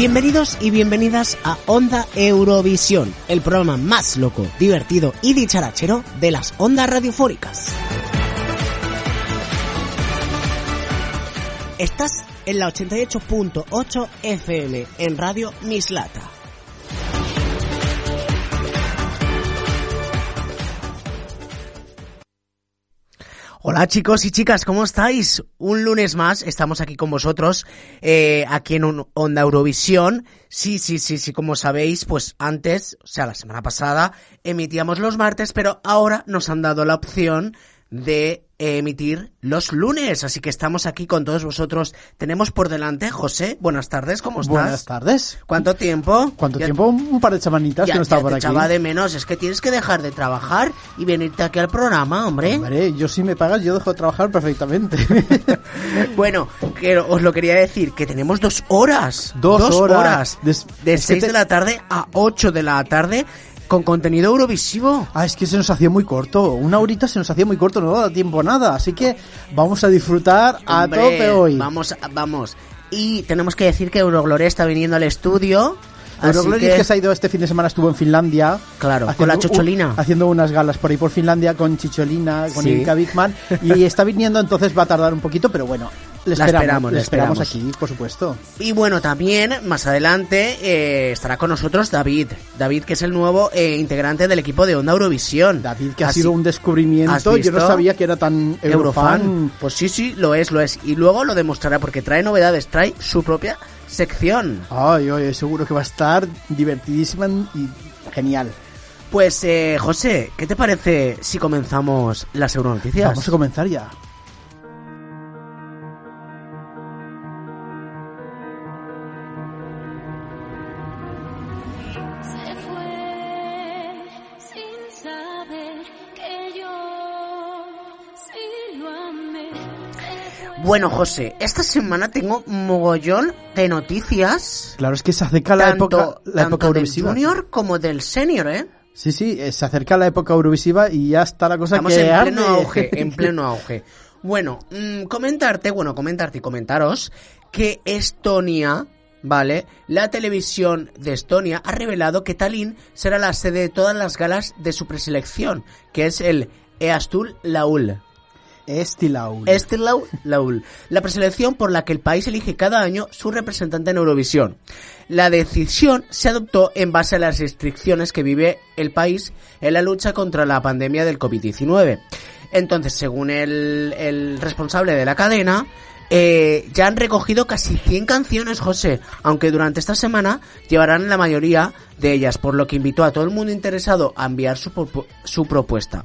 Bienvenidos y bienvenidas a Onda Eurovisión, el programa más loco, divertido y dicharachero de las ondas radiofónicas. Estás en la 88.8 FM en Radio Mislata. Hola chicos y chicas, ¿cómo estáis? Un lunes más estamos aquí con vosotros, eh, aquí en un Onda Eurovisión. Sí, sí, sí, sí, como sabéis, pues antes, o sea, la semana pasada, emitíamos los martes, pero ahora nos han dado la opción de emitir los lunes, así que estamos aquí con todos vosotros. Tenemos por delante, José, buenas tardes, ¿cómo estás? Buenas tardes. ¿Cuánto tiempo? ¿Cuánto Ya- tiempo? Un par de semanitas ya- que no estaba por te aquí. echaba de menos, es que tienes que dejar de trabajar y venirte aquí al programa, hombre. Hombre, yo si me pagas, yo dejo de trabajar perfectamente. Bueno, que os lo quería decir, que tenemos dos horas. Dos horas. De es que 6 te- de la tarde a 8 de la tarde con contenido eurovisivo. ah, es que se nos hacía muy corto. Una horita se nos hacía muy corto, no da tiempo a nada. Así que vamos a disfrutar a tope hoy. Vamos, vamos. Y tenemos que decir que Eurogloria está viniendo al estudio. así Eurogloria que... se ha ido este fin de semana, estuvo en Finlandia. Claro, con la Chocholina. haciendo unas galas por ahí por Finlandia con Chicholina, con Sí. Ilka Bigman. Y está viniendo, entonces va a tardar un poquito, pero bueno. Le La esperamos, esperamos, le la esperamos esperamos. aquí, por supuesto. Y bueno, también más adelante eh, estará con nosotros David. David, que es el nuevo eh, integrante del equipo de Onda Eurovisión. David, que ha sido un ¿Has descubrimiento. Yo no sabía que era tan eurofan. Eurofan. Pues sí, sí, lo es, lo es. Y luego lo demostrará porque trae novedades, trae su propia sección. Ay, ay, seguro que va a estar divertidísima y genial. Pues, eh, José, ¿qué te parece si comenzamos las Euronoticias? Vamos a comenzar ya. Bueno, José, esta semana tengo mogollón de noticias. Claro, es que se acerca la tanto, época, la tanto época del junior como del senior, ¿eh? Sí, sí, eh, se acerca la época eurovisiva y ya está la cosa Estamos que en pleno arde. auge, en pleno auge. Bueno, mm, comentarte, bueno, comentarte y comentaros que Estonia, ¿vale? La televisión de Estonia ha revelado que Tallinn será la sede de todas las galas de su preselección, que es el Eastul Laul. Estilaul. Este Lau- Laul, la preselección por la que el país elige cada año su representante en Eurovisión. La decisión se adoptó en base a las restricciones que vive el país en la lucha contra la pandemia del COVID-19. Entonces, según el, responsable de la cadena, eh, ya han recogido casi 100 canciones, José, aunque durante esta semana llevarán la mayoría de ellas, por lo que invitó a todo el mundo interesado a enviar su, su propuesta.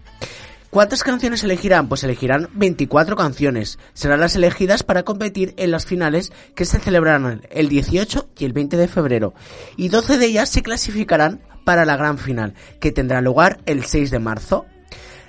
¿Cuántas canciones elegirán? Pues elegirán 24 canciones. Serán las elegidas para competir en las finales que se celebrarán el 18 y el 20 de febrero. Y 12 de ellas se clasificarán para la gran final, que tendrá lugar el 6 de marzo.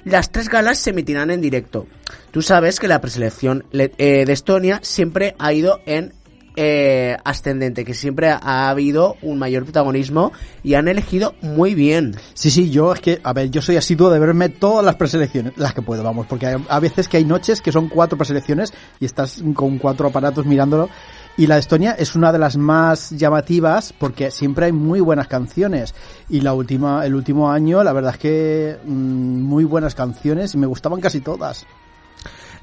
Las tres galas se emitirán en directo. Tú sabes que la preselección le- eh, de Estonia siempre ha ido en eh, ascendente, que siempre ha habido un mayor protagonismo y han elegido muy bien. Sí, sí, yo es que, a ver, yo soy asiduo de verme todas las preselecciones, las que puedo, vamos, porque hay, a veces que hay noches que son cuatro preselecciones y estás con cuatro aparatos mirándolo. Y la de Estonia es una de las más llamativas porque siempre hay muy buenas canciones. Y la última, el último año, la verdad es que mm, muy buenas canciones y me gustaban casi todas.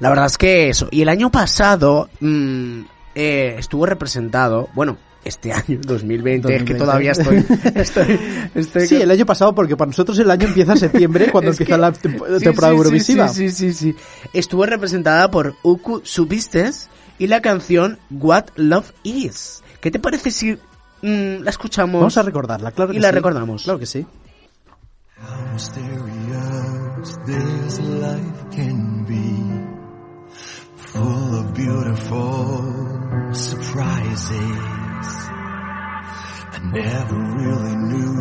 La verdad es que eso. Y el año pasado mm, eh, estuvo representado, bueno, este año, 2020, es que 2020. todavía estoy... estoy, estoy Sí, el año pasado, porque para nosotros el año empieza en septiembre, cuando Es empieza que- la temporada sí, sí, Eurovisiva. Sí, sí, sí, sí. Estuvo representada por Uku Subistes y la canción What Love Is. ¿Qué te parece si mm, la escuchamos? Vamos a recordarla, claro que Y la sí. recordamos. Claro que sí. How mysterious this life can be, full of beautiful surprises. I never really knew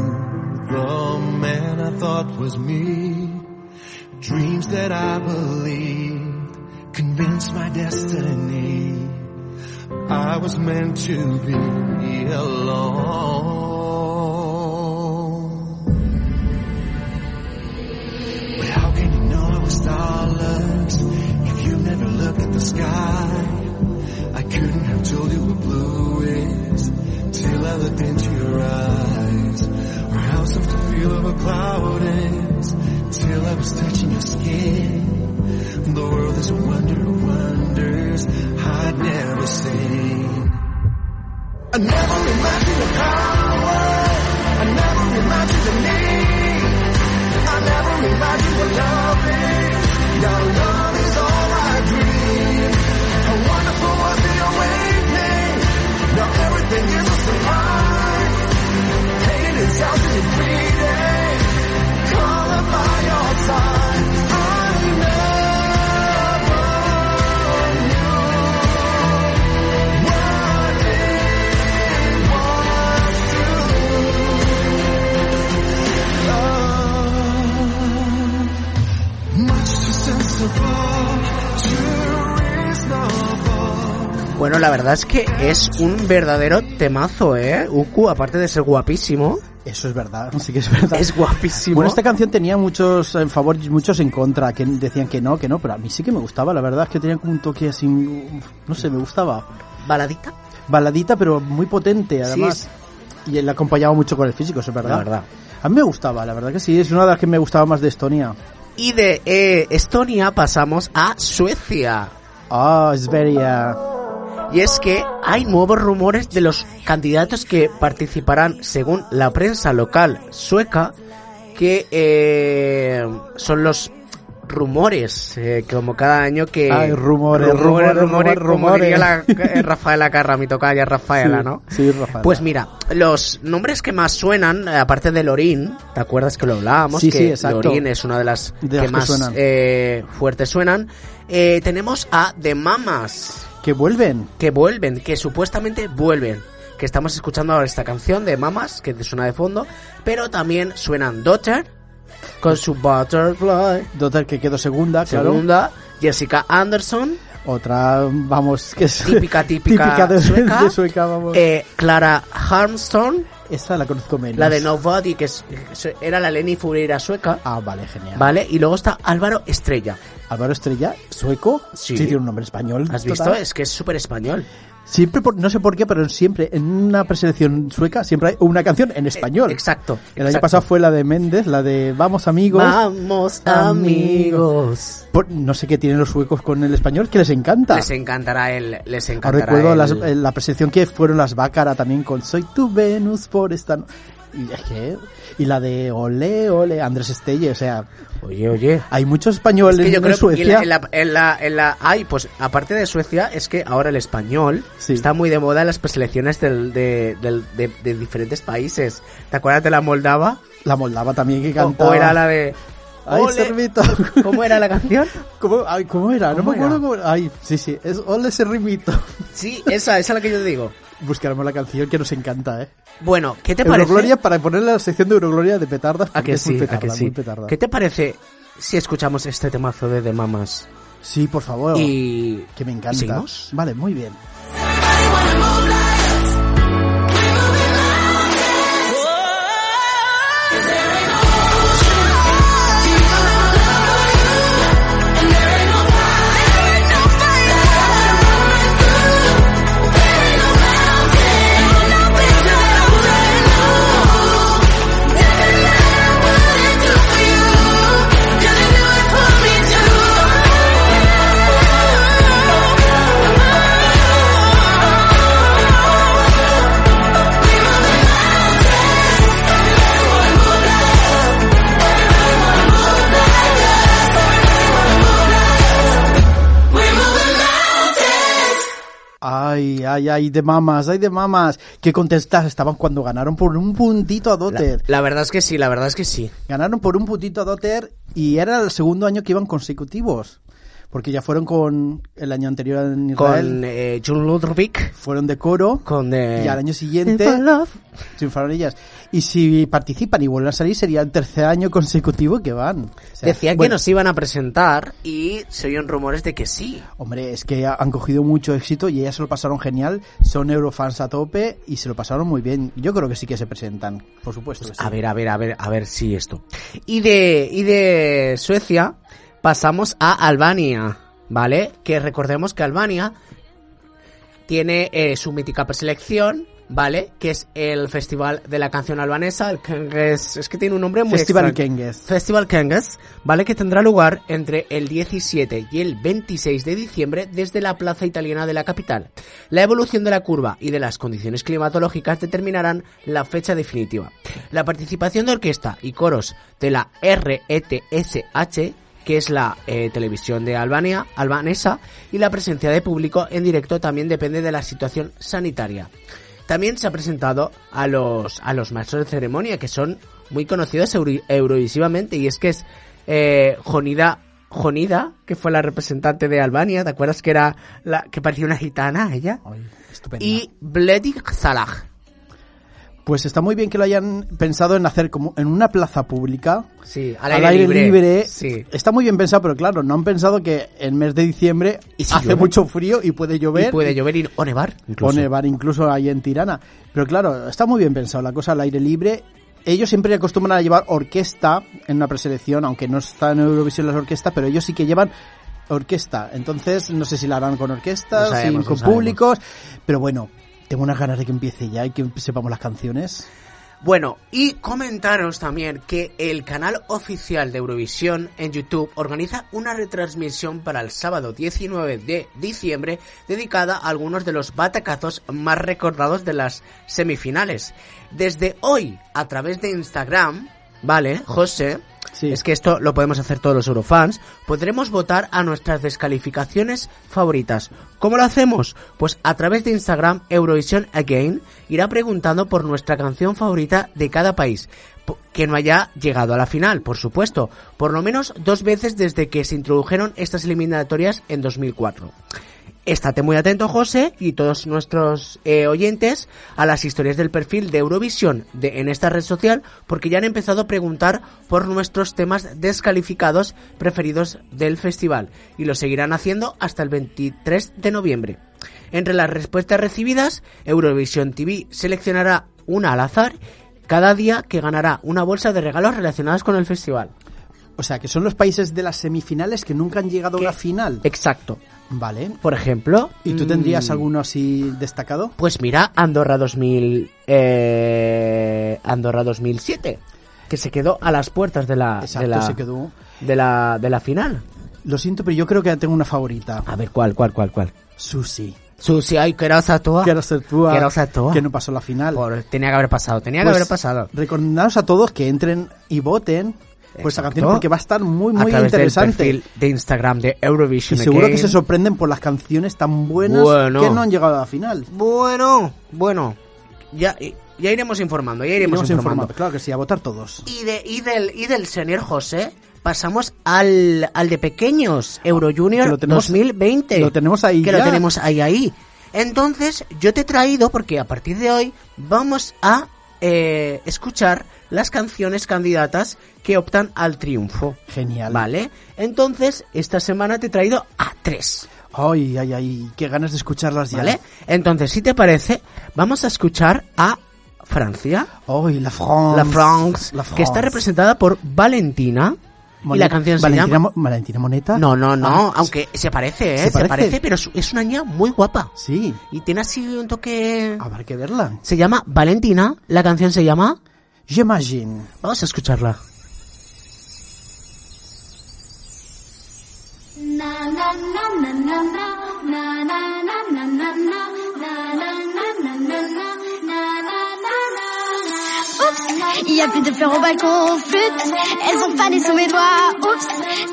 the man I thought was me. Dreams that I believed convinced my destiny. I was meant to be alone. But how can you know I was starless never looked at the sky? I couldn't have told you what blue is till I looked into your eyes, or how soft the feel of a cloud is, till I was touching your skin. The world is a wonder of wonders I'd never seen. I never imagined the power. I never imagined the need. I never imagined what love is. Now Bueno, la verdad es que es un verdadero temazo, ¿eh? Uku, aparte de ser guapísimo, Eso es verdad, sí que es verdad. es guapísimo. Bueno, esta canción tenía muchos en favor y muchos en contra, que decían que no, que no, pero a mí sí que me gustaba, la verdad es que tenía como un toque así, no sé, me gustaba. baladita. Baladita, pero muy potente, además. Y él acompañaba mucho con el físico, eso es verdad. La verdad. A mí me gustaba, la verdad que sí, es una de las que me gustaba más de Estonia. Y de eh, Estonia pasamos a Suecia. Ah, es very, uh, Y es que hay nuevos rumores de los candidatos que participarán, según la prensa local sueca, que eh, son los rumores, eh, como cada año que... Ay, rumores, rumores, rumores, rumores, como rumores. diría la, eh, Rafaela Carra, mi tocaya Rafaela, sí, ¿no? Sí, Rafael. Pues mira, los nombres que más suenan, eh, aparte de Lorin, ¿te acuerdas que lo hablábamos? Sí, que sí, exacto. Lorin es una de las De que las que más suenan. eh, fuertes suenan. Eh, tenemos a The Mamas, que vuelven. que vuelven, que supuestamente vuelven. Que estamos escuchando ahora esta canción de Mamas, que suena de fondo. Pero también suenan Daughter, con su Butterfly. Dotter que quedó segunda, claro. Segunda, Jessica Anderson, Otra, vamos, que es típica, típica, de sueca. de sueca, vamos. eh, Clara Harmston, Esa la conozco menos. la de Nobody, que es- era la Lenny Fureira sueca. Ah, vale, genial. ¿Vale? Y luego está Álvaro Estrella. Álvaro Estrella, sueco. Sí. tiene un nombre español. ¿Has total. visto? Es que es súper español. Siempre, por- no sé por qué, pero siempre en una preselección sueca siempre hay una canción en español. Eh, Exacto. El año pasado fue la de Méndez, la de Vamos amigos. Vamos amigos. Por- no sé qué tienen los suecos con el español, que les encanta. Les encantará el. Les Ahora encantará recuerdo el- las- eh, la preselección que fueron las Bácara también con Soy tu Venus por esta... no-". Y, es que- y la de Ole, Ole, Andrés Estelle, o sea, Oye, oye. hay muchos españoles Es que yo en creo Suecia. en la, en la, en la, en la- ay, pues aparte de Suecia, es que ahora el español Sí. está muy de moda en las preselecciones del, de, del- de, de diferentes países. ¿Te acuerdas de la Moldava? La Moldava también que cantaba. o era la de... Ay, Ole. Servito. ¿Cómo era la canción? ¿Cómo, ay, ¿cómo era? No ¿Cómo me acuerdo era? cómo era. Ay, sí, sí, es Ole Servito. Sí, esa, esa es la que yo te digo. Buscaremos la canción que nos encanta, ¿eh? Bueno, ¿qué te parece? Eurogloria para ponerle la sección de Eurogloria de petardas ¿A porque que es muy sí? petarda, ¿A que sí? muy petarda. ¿Qué te parece si escuchamos este temazo de The Mamas? Sí, por favor. Y... Que me encanta. ¿Seguimos? Vale, muy bien. Ay, ay, ay, de mamas, ay, de mamas. Qué contestas estaban cuando ganaron por un puntito a La, Dotter. la verdad es que sí, la verdad es que sí. Ganaron por un puntito a Dotter y era el segundo año que iban consecutivos. Porque ya fueron con el año anterior en Israel. Con eh, June Ludwig, Fueron de coro. con... eh, Y al año siguiente, triunfaron ellas. Y si participan y vuelven a salir, sería el tercer año consecutivo que van. O sea, Decían que bueno, nos iban a presentar y se oyen rumores de que sí. Hombre, es que han cogido mucho éxito y ellas se lo pasaron genial. Son eurofans a tope y se lo pasaron muy bien. Yo creo que sí que se presentan, por supuesto. que sí. A ver, a ver, a ver, a ver si esto. Y de, y de Suecia pasamos a Albania, ¿vale? Que recordemos que Albania tiene eh, su mítica preselección, ¿vale? Que es el Festival de la Canción Albanesa, el Kenges, es que tiene un nombre muy Festival extraño. Kenges. Festival Kenges, ¿vale? Que tendrá lugar entre el 17 y el 26 de diciembre desde la plaza italiana de la capital. La evolución de la curva y de las condiciones climatológicas determinarán la fecha definitiva. La participación de orquesta y coros de la RETSH que es la eh, televisión de Albania, albanesa, y la presencia de público en directo también depende de la situación sanitaria. También se ha presentado a los, a los maestros de ceremonia, que son muy conocidos euro- eurovisivamente, y es que es eh, Jonida, Jonida, que fue la representante de Albania, ¿te acuerdas que era la que parecía una gitana ella? Ay. Y Bledik Salah. Pues está muy bien que lo hayan pensado en hacer como en una plaza pública, Sí, al, aire, libre. Sí. Está muy bien pensado, pero claro, no han pensado que en mes de diciembre ¿Y si hace llueve? mucho frío y puede llover. Y puede llover y, o nevar. o incluso. nevar incluso ahí en Tirana. Pero claro, está muy bien pensado la cosa al aire libre. Ellos siempre acostumbran a llevar orquesta en una preselección, aunque no está en Eurovisión las orquestas, pero ellos sí que llevan orquesta. Entonces, no sé si la harán con orquestas, No sabemos, sin- con no públicos, pero bueno, tengo unas ganas de que empiece ya y que sepamos las canciones. Bueno, y comentaros también que el canal oficial de Eurovisión en YouTube organiza una retransmisión para el sábado 19 de diciembre dedicada a algunos de los batacazos más recordados de las semifinales. Desde hoy, a través de Instagram, ¿vale, José? Es que esto lo podemos hacer todos los Eurofans. Podremos votar a nuestras descalificaciones favoritas. ¿Cómo lo hacemos? Pues a través de Instagram Eurovision Again irá preguntando por nuestra canción favorita de cada país. Que no haya llegado a la final, por supuesto. Por lo menos dos veces desde que se introdujeron estas eliminatorias en 2004. Estate muy atento, José, y todos nuestros eh, oyentes a las historias del perfil de Eurovisión de, en esta red social, porque ya han empezado a preguntar por nuestros temas descalificados preferidos del festival, y lo seguirán haciendo hasta el 23 de noviembre. Entre las respuestas recibidas, Eurovisión TV seleccionará una al azar cada día que ganará una bolsa de regalos relacionados con el festival. O sea, que son los países de las semifinales que nunca han llegado a una final. Exacto. Vale. Por ejemplo... ¿Y tú tendrías mm, alguno así destacado? Pues mira, Andorra 2000, eh, Andorra 2007, que se quedó a las puertas de la, Exacto, de la, se quedó. de la, de la final. Lo siento, pero yo creo que tengo una favorita. A ver, ¿cuál, cuál, cuál, cuál? Susi. Susi, ay, que era toa. Quiero ser tú. Quiero ser tú. Que no pasó la final. Por- tenía que haber pasado, tenía que Pues, haber pasado. Recomendaros a todos que entren y voten por esta Exacto. canción porque va a estar muy, a muy través interesante. del perfil de Instagram de Y Eurovision seguro que se sorprenden por las canciones tan buenas Bueno. que no han llegado a la final. Bueno, bueno, ya, ya iremos informando, ya iremos, Iremos informando. informando. Claro que sí, a votar todos. Y, de, y, del, y del señor José pasamos al, al de pequeños, Euro Junior Que lo tenemos- 2020. lo tenemos ahí Que ya. lo tenemos ahí, ahí. Entonces, yo te he traído, porque a partir de hoy vamos a eh, escuchar las canciones candidatas que optan al triunfo. Genial. ¿Vale? Entonces, esta semana te he traído a tres. Ay, ay, ay, qué ganas de escucharlas ya. ¿Vale? Entonces, si te parece, vamos a escuchar a Francia. Ay, la France. La France, La que está France. representada por Valentina. Y la canción se Valentina, llama... Mo- Valentina Moneta. No, no, no, Ah, aunque se parece, ¿eh? ¿se Se parece? parece, pero es, es una niña muy guapa. Sí, Y tiene así un toque... habrá que verla. Se llama Valentina, la canción se llama... J'imagine. Vamos a escucharla. Na na na na na na na na na na il y a plus de fleurs au balcon, flûte, elles ont fané sous mes doigts. Oups,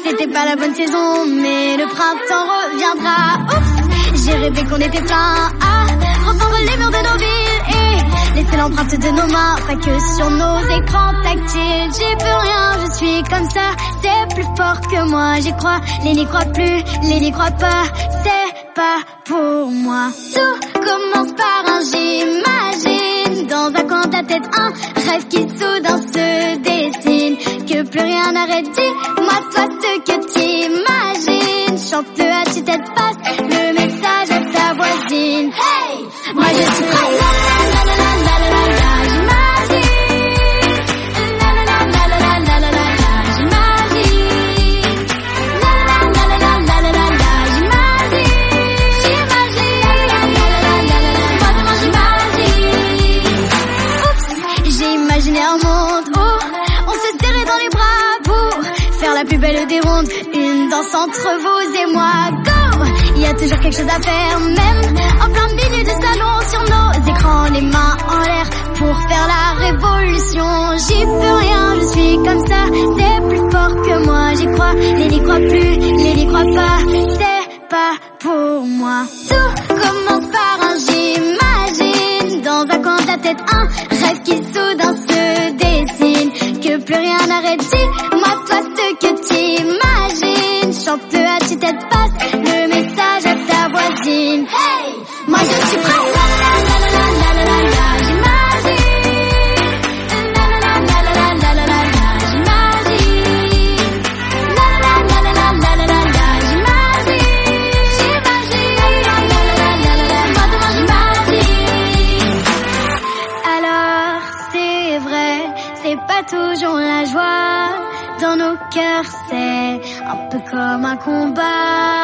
c'était pas la bonne saison, mais le printemps reviendra. Oups, j'ai rêvé qu'on était plein à reprendre les murs de nos villes et laisser l'empreinte de nos mains, pas que sur nos écrans tactiles. J'ai plus rien, je suis comme ça, c'est plus fort que moi, j'y crois. Les n'y croient plus, les n'y croient pas, c'est pas pour moi. Tout commence par un j'imagine dans un coin de ta tête un rêve qui soudain se dessine. Que plus rien n'arrête dis-moi toi ce que t'imagines chante-le à tue-tête passe le message à ta voisine. Hey! Moi je suis prête toujours quelque chose à faire, même en plein milieu du salon, sur nos écrans, les mains en l'air pour faire la révolution. J'y peux rien, je suis comme ça, c'est plus fort que moi, j'y crois. Les n'y croient plus, les n'y croient pas, c'est pas pour moi. Tout commence par un j'imagine, dans un coin de la tête, un rêve qui soudain se dessine, que plus rien n'arrête, dis-moi toi ce que t'imagines, chante-le à un peu comme un combat.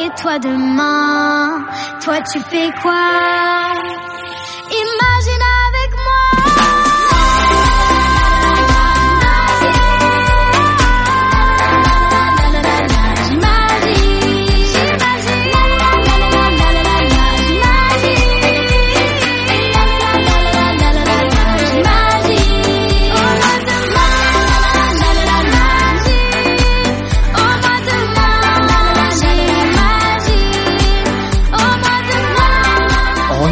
Et toi demain, toi tu fais quoi?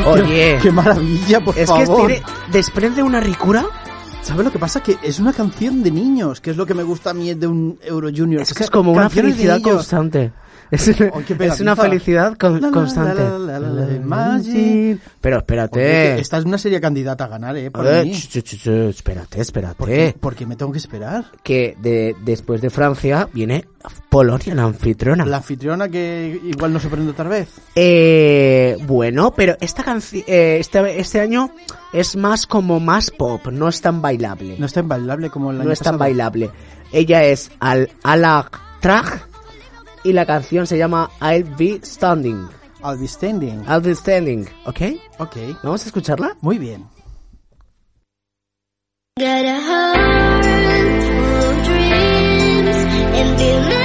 Oye. Qué, maravilla, por Es favor. que tiene, desprende una ricura. ¿Sabes lo que pasa? Que es una canción de niños, que es lo que me gusta a mí de un Euro Junior. Es que es como una felicidad constante. Es, es una felicidad con- La, la, constante. la, la, la, la, la. Pero Oye, espérate. que esta es una serie candidata a ganar, ¿eh? Por Eh, mí. ch, ch, ch, ch, espérate, espérate. ¿Por qué, por qué me tengo que esperar? Que de, después de Francia viene Polonia, la anfitriona. La anfitriona que igual no se prende otra vez. Eh, bueno, pero esta canción, este, este año es más como más pop, no es tan bailable. No es tan bailable como año no es tan bailable. Ella es Al Alak Trag y la canción se llama I'll Be Standing. I'll be standing. I'll Be Standing, ¿ok? Ok, ¿Vamos a escucharla? muy bien. Got a heart full of dreams, and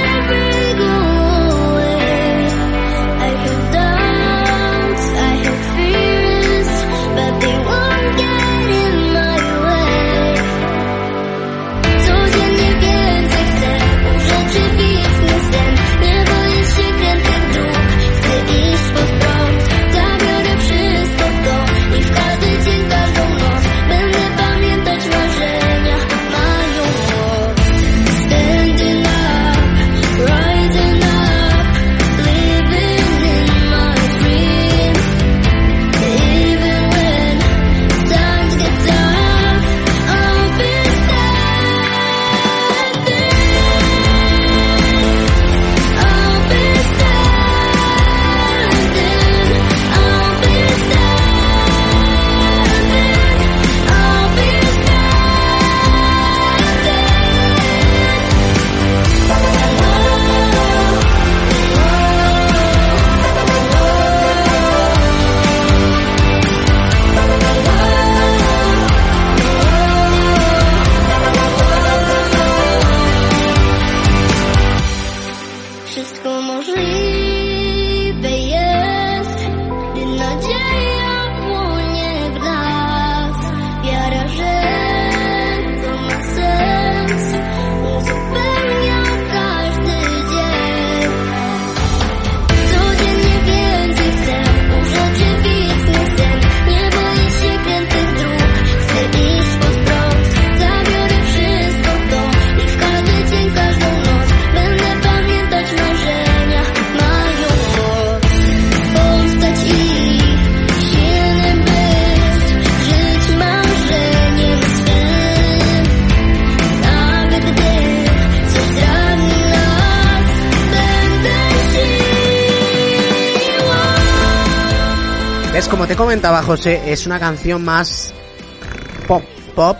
comentaba José, es una canción más pop, pop,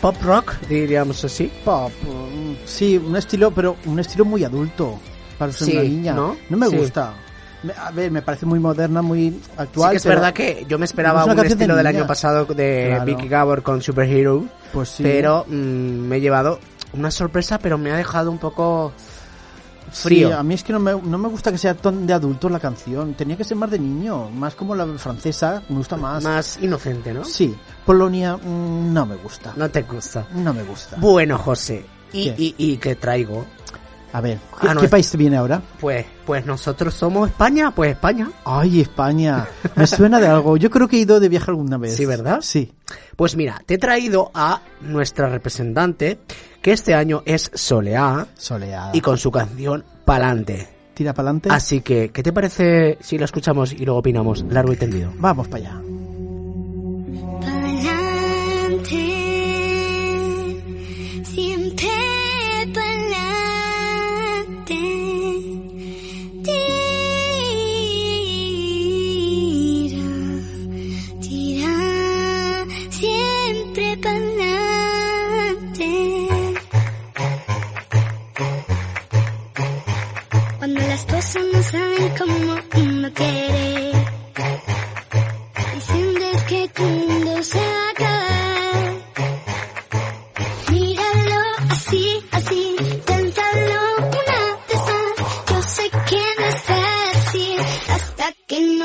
pop rock, diríamos así. Pop, mm, sí, un estilo, pero un estilo muy adulto para ser Sí, una niña. ¿no? me Sí. gusta. Me- A ver, me parece muy moderna, muy Sí actual. que es verdad que yo me esperaba es un canción de estilo del año pasado de Claro. Vicky Gabor con Superhero, Pues sí. pero mm, me he llevado una sorpresa, pero me ha dejado un poco frío. Sí, a mí es que no me, no me gusta que sea tan de adultos la canción. Tenía que ser más de niño, más como la francesa, me gusta más. Más inocente, ¿no? Sí, Polonia mm, no me gusta. No te gusta. No me gusta. Bueno, José, ¿y, ¿Qué? y, y qué traigo? A ver, ¿qué, Ah, no, qué es- país te viene ahora? Pues, pues nosotros somos España, pues España. Ay, España. Me suena de algo. Yo creo que he ido de viaje alguna vez. Sí, ¿verdad? Sí. Pues mira, te he traído a nuestra representante, que este año es Soleá, Soleada. y con su canción Palante. Tira para adelante. Así que, ¿qué te parece si la escuchamos y luego opinamos largo y tendido? Vamos para allá.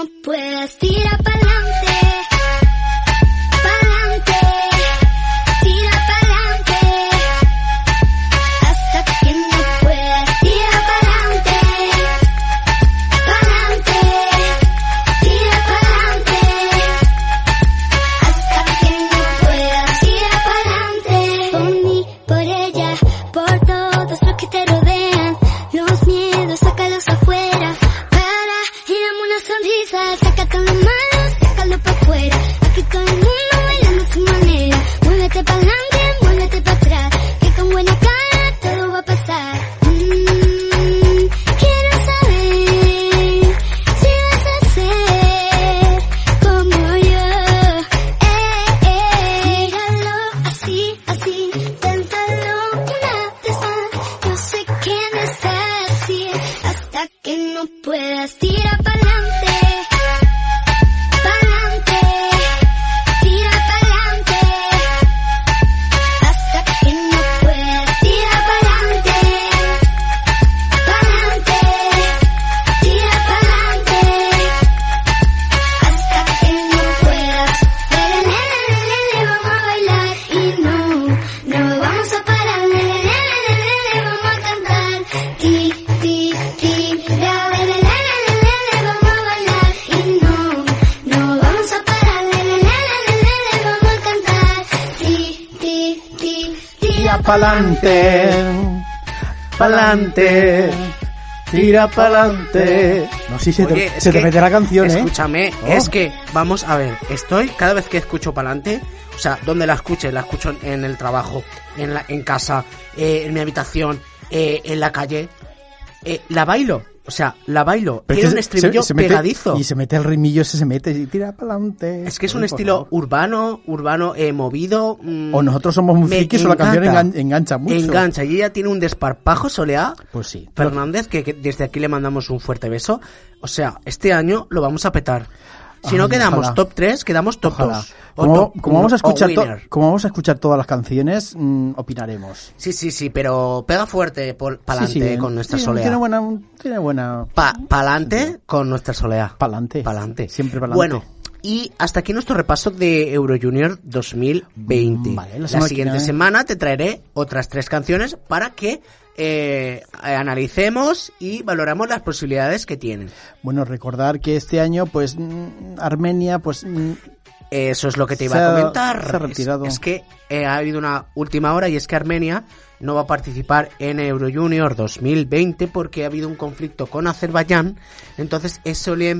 No puedas tirar. Pa'lante. Tira pa'lante. No, sí, se, Oye, te, se te mete la canción, ¿eh? Escúchame, Oh. es que, vamos a ver, estoy, cada vez que escucho Palante, o sea, donde la escuche, la escucho en el trabajo, en, la, en casa, eh, en mi habitación, eh, en la calle, eh, la bailo, o sea, la bailo. Pero Tiene es un estribillo mete- pegadizo. y se mete el rimillo, ese se mete y tira pa'lante. Es que es un estilo urbano, urbano, eh, movido. mm, O nosotros somos muy frikis o la canción engan- engancha mucho. Engancha, y ella tiene un desparpajo soleá. Pues sí. Fernández, que, que desde aquí le mandamos un fuerte beso. O sea, este año lo vamos a petar. Si no quedamos ojalá. top 3, quedamos top Ojalá. 2. Como, como vamos a escuchar to- como vamos a escuchar todas las canciones, mm, opinaremos. Sí, sí, sí, pero pega fuerte Sí, sí, con nuestra sí, solea. Tiene buena, tiene buena Pa, pa'lante con nuestra solea. Pa'lante. Pa'lante. Siempre pa'lante. Bueno, y hasta aquí nuestro repaso de Euro Junior 2020. Mm, vale, la la siguiente semana te traeré otras tres canciones para que eh, analicemos y valoramos las posibilidades que tienen. Bueno, recordar que este año, pues, mm, Armenia, pues, mm, Eso es lo que te iba a comentar. se ha retirado. Es, es que eh, ha habido una última hora y es que Armenia no va a participar en Euro Junior 2020 porque ha habido un conflicto con Azerbaiyán. Entonces eso le ha,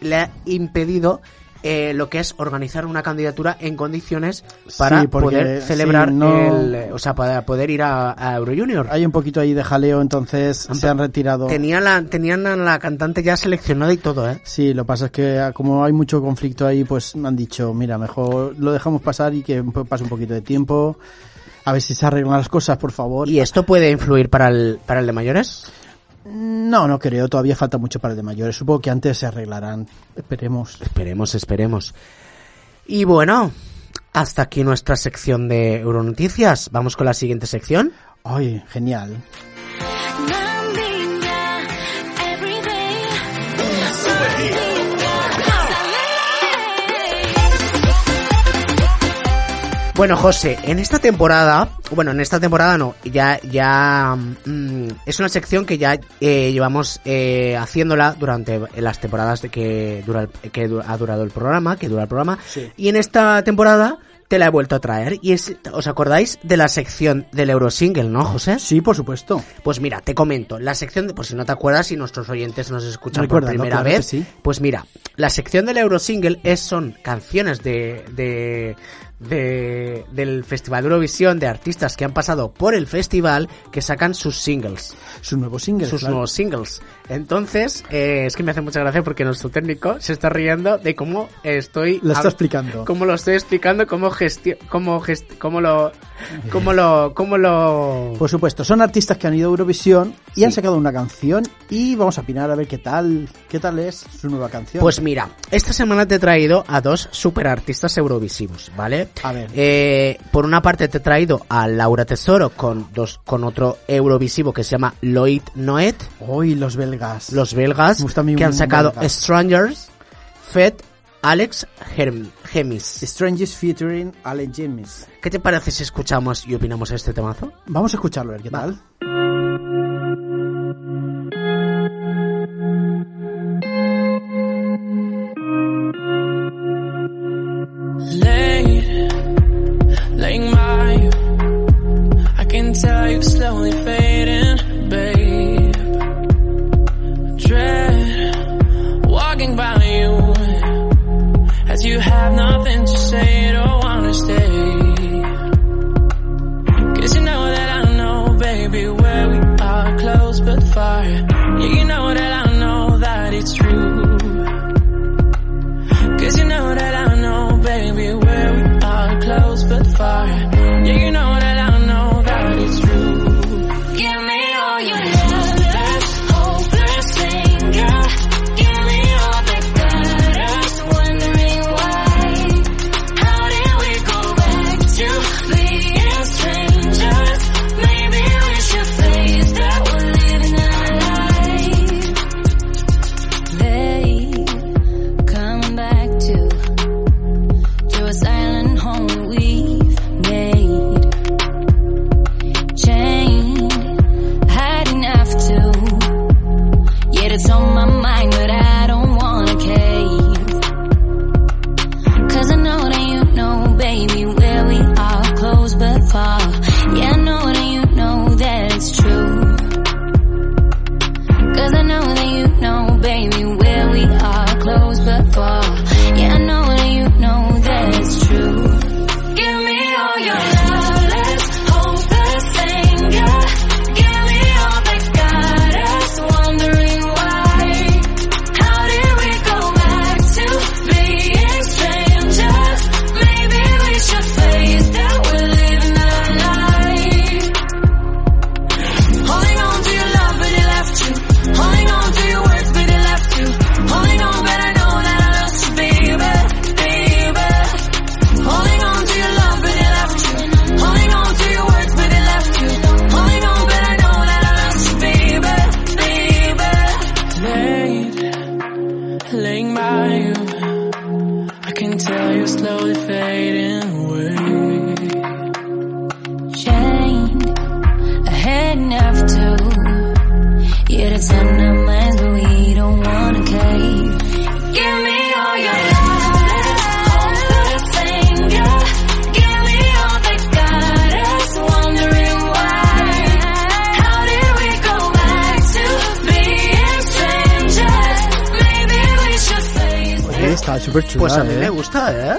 le ha impedido eh, lo que es organizar una candidatura en condiciones para Sí, poder sí, celebrar no- el, o sea, para poder ir a, a Euro Junior. hay un poquito ahí de jaleo, entonces se han retirado. Tenía la, tenían a la cantante ya seleccionada y todo, ¿eh? Sí, lo que pasa es que ah, como hay mucho conflicto ahí, pues han dicho, mira, mejor lo dejamos pasar y que pase un poquito de tiempo. A ver si se arreglan las cosas, por favor. ¿Y esto puede influir para el, para el de mayores? No, no creo, todavía falta mucho para el de mayores. Supongo que antes se arreglarán. Esperemos. Esperemos, esperemos. Y bueno, hasta aquí nuestra sección de Euronoticias. Vamos con la siguiente sección. Ay, genial. Bueno, José, en esta temporada, bueno, en esta temporada no, ya, ya, mm, es una sección que ya eh, llevamos eh, haciéndola durante las temporadas de que dura, el- que ha durado el programa, que dura el programa, Sí. y en esta temporada te la he vuelto a traer. Y es, ¿os acordáis de la sección del Eurosingle, no, José? Sí, por supuesto. Pues mira, te comento, la sección de, por si no te acuerdas y nuestros oyentes nos escuchan por primera claro vez, sí. pues mira, la sección del Eurosingle es, son canciones de, de, de- del Festival de Eurovisión de artistas que han pasado por el festival que sacan sus singles, Su nuevo single. sus claro. nuevos singles. Entonces, eh, es que me hace mucha gracia porque nuestro técnico se está riendo de cómo estoy Lo está explicando. cómo lo estoy explicando, cómo gestio, cómo gest, cómo lo, cómo lo, cómo lo, Por supuesto, son artistas que han ido a Eurovisión y han sacado una canción y vamos a opinar a ver qué tal, qué tal es su nueva canción. Pues mira, esta semana te he traído a dos super artistas eurovisivos, ¿vale? A ver. Eh, por una parte te he traído a Laura Tesoro con dos, con otro eurovisivo que se llama Lloyd Noet, hoy los belgas. los belgas, que han sacado belga. Strangers, Fed, Alex Germ- Gemis. Strangers featuring Allen James. ¿Qué te parece si escuchamos y opinamos este temazo? Vamos a escucharlo, a ver qué Va. tal.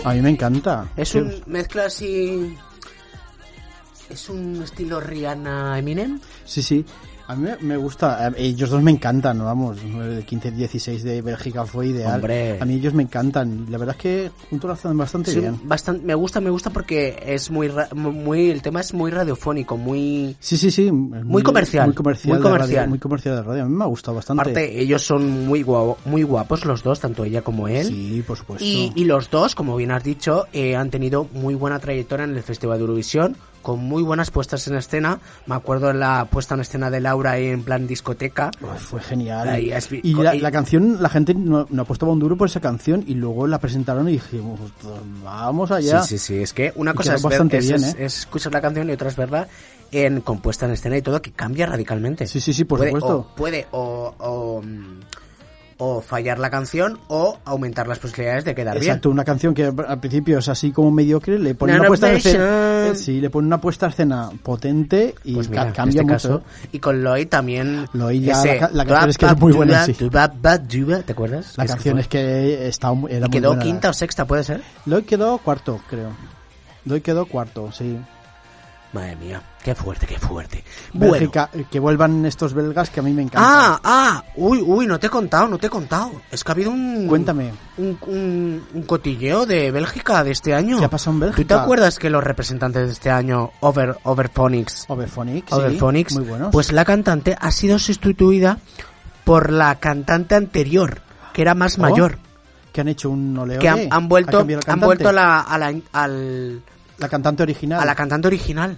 A mí me encanta. Es un mezcla así. Es un estilo Rihanna Eminem. Sí, sí. A mí me- gusta. Eh, Ellos dos me encantan, vamos. El 15-16 de Bélgica fue ideal. Hombre. A mí ellos me encantan. La verdad es que juntos lo hacen bastante Sí, bien. bastante, me gusta, me gusta porque es muy, muy, el tema es muy radiofónico, muy, Sí, sí, sí. es Muy comercial, Muy comercial. muy de comercial. radio, muy comercial de radio. A mí me ha gustado bastante. aparte, ellos son muy guapo, muy guapos los dos, tanto ella como él. Sí, por supuesto. Y, y los dos, como bien has dicho, eh, han tenido muy buena trayectoria en el Festival de Eurovisión, con muy buenas puestas en escena. Me acuerdo la puesta en escena de Laura ahí en plan discoteca. Pues fue genial. Ahí y la, canción, la gente no, no apostaba un duro por esa canción y luego la presentaron y dijimos, "Pues vamos allá. Sí, sí, sí. Es que una Y cosa es, bastante bien, es- ¿eh? es escuchar la canción y otra es verla en compuesta en escena y todo, que cambia radicalmente. Sí, sí, sí, por puede, supuesto. O, puede o, o, mm, o fallar la canción o aumentar las posibilidades de quedar Exacto, una canción que al principio es así como mediocre, le pone una puesta en escena, sí, le pone una puesta en escena potente y bien. Pues en cambia este mucho. caso. Y con Lloyd también. Lloyd ya, ese la ca- la canción es que es muy buena sí. ¿Te acuerdas? La canción es que está, mu- era Y muy quedó buena. quinta o sexta, ¿puede ser? Lloyd quedó cuarto, creo. Lloyd quedó cuarto, sí. Madre mía, qué fuerte, qué fuerte. Bueno. Bélgica, eh, que vuelvan estos belgas que a mí me encantan. Ah, ah, uy, uy, no te he contado, no te he contado. Es que ha habido un... Cuéntame. Un, un, un cotilleo de Bélgica de este año. ¿Qué ha pasado en Bélgica? ¿Tú te acuerdas que los representantes de este año, Over, Overphonics, Overphonics, sí, Overphonics, muy buenos. pues la cantante ha sido sustituida por la cantante anterior, que era más Oh, mayor. que han hecho un oleo Que han, han ha vuelto, el han vuelto a la, a la, al, la cantante original. a la cantante original.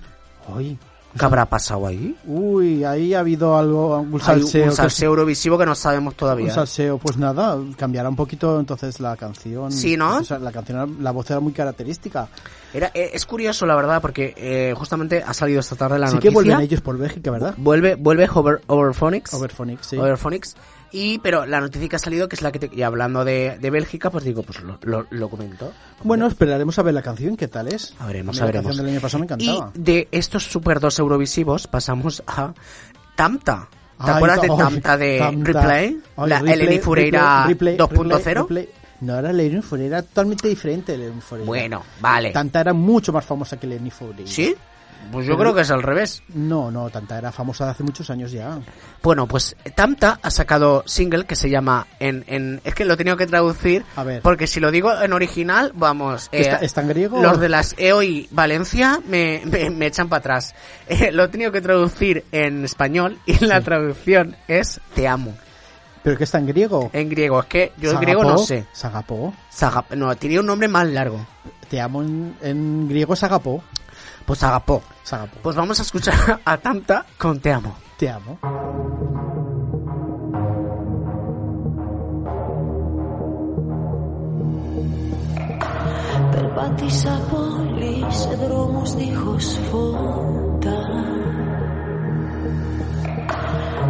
Uy, ¿Qué habrá pasado ahí? uy, ahí ha habido algo, un Hay salseo. un que- salseo eurovisivo que no sabemos todavía. Un salseo, pues nada, cambiará un poquito entonces la canción. Sí, ¿no? O sea, la canción, la voz era muy característica. Era, eh, es curioso, la verdad, porque eh, justamente ha salido esta tarde la sí noticia. que vuelven ellos por Bélgica, ¿verdad? Vuelve, vuelve Over, Overphonics. Overphonics, sí. Overphonics. Y, pero la noticia que ha salido, que es la que te, y hablando de, de Bélgica, pues digo, pues lo, lo, lo comento. Bueno, esperaremos a ver la canción, ¿qué tal es? A veremos, la a veremos. canción del año pasado me Y encantaba. de estos Super 2 Eurovisivos pasamos a Tamta. ¿Te Ay, acuerdas de ay, Tamta de Tamta. Replay? Ay, la Eleni Fureira Replay, 2.0. Replay, Replay. No era Eleni Fureira, era totalmente diferente Eleni Fureira. Bueno, vale. Tanta era mucho más famosa que Eleni Fureira. ¿Sí? Pues yo Pero- creo que es al revés. No, no, Tanta era famosa de hace muchos años ya. Bueno, pues Tamta ha sacado single que se llama en, en es que lo he tenido que traducir A ver. porque si lo digo en original, vamos, eh, ¿Está- está en griego? Los de las EOI Valencia me, me, me echan para atrás. Eh, lo he tenido que traducir en español y la traducción es te amo ¿Pero que está en griego? en griego. Es que yo en griego no sé. Sagapó. Saga- no, tenía un nombre más largo. Te amo en, en griego Sagapó. Pues Agapó. Sagapó. Pues vamos a escuchar a Tamta con te amo. Te amo. Περπάτησα πολύ σε δρόμους δίχως φώτα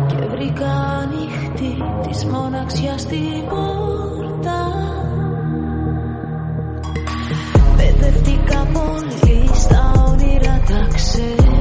Και βρήκα ανοιχτή της μοναξιάς την πόρτα Παιδευτήκα πολύ στα toxic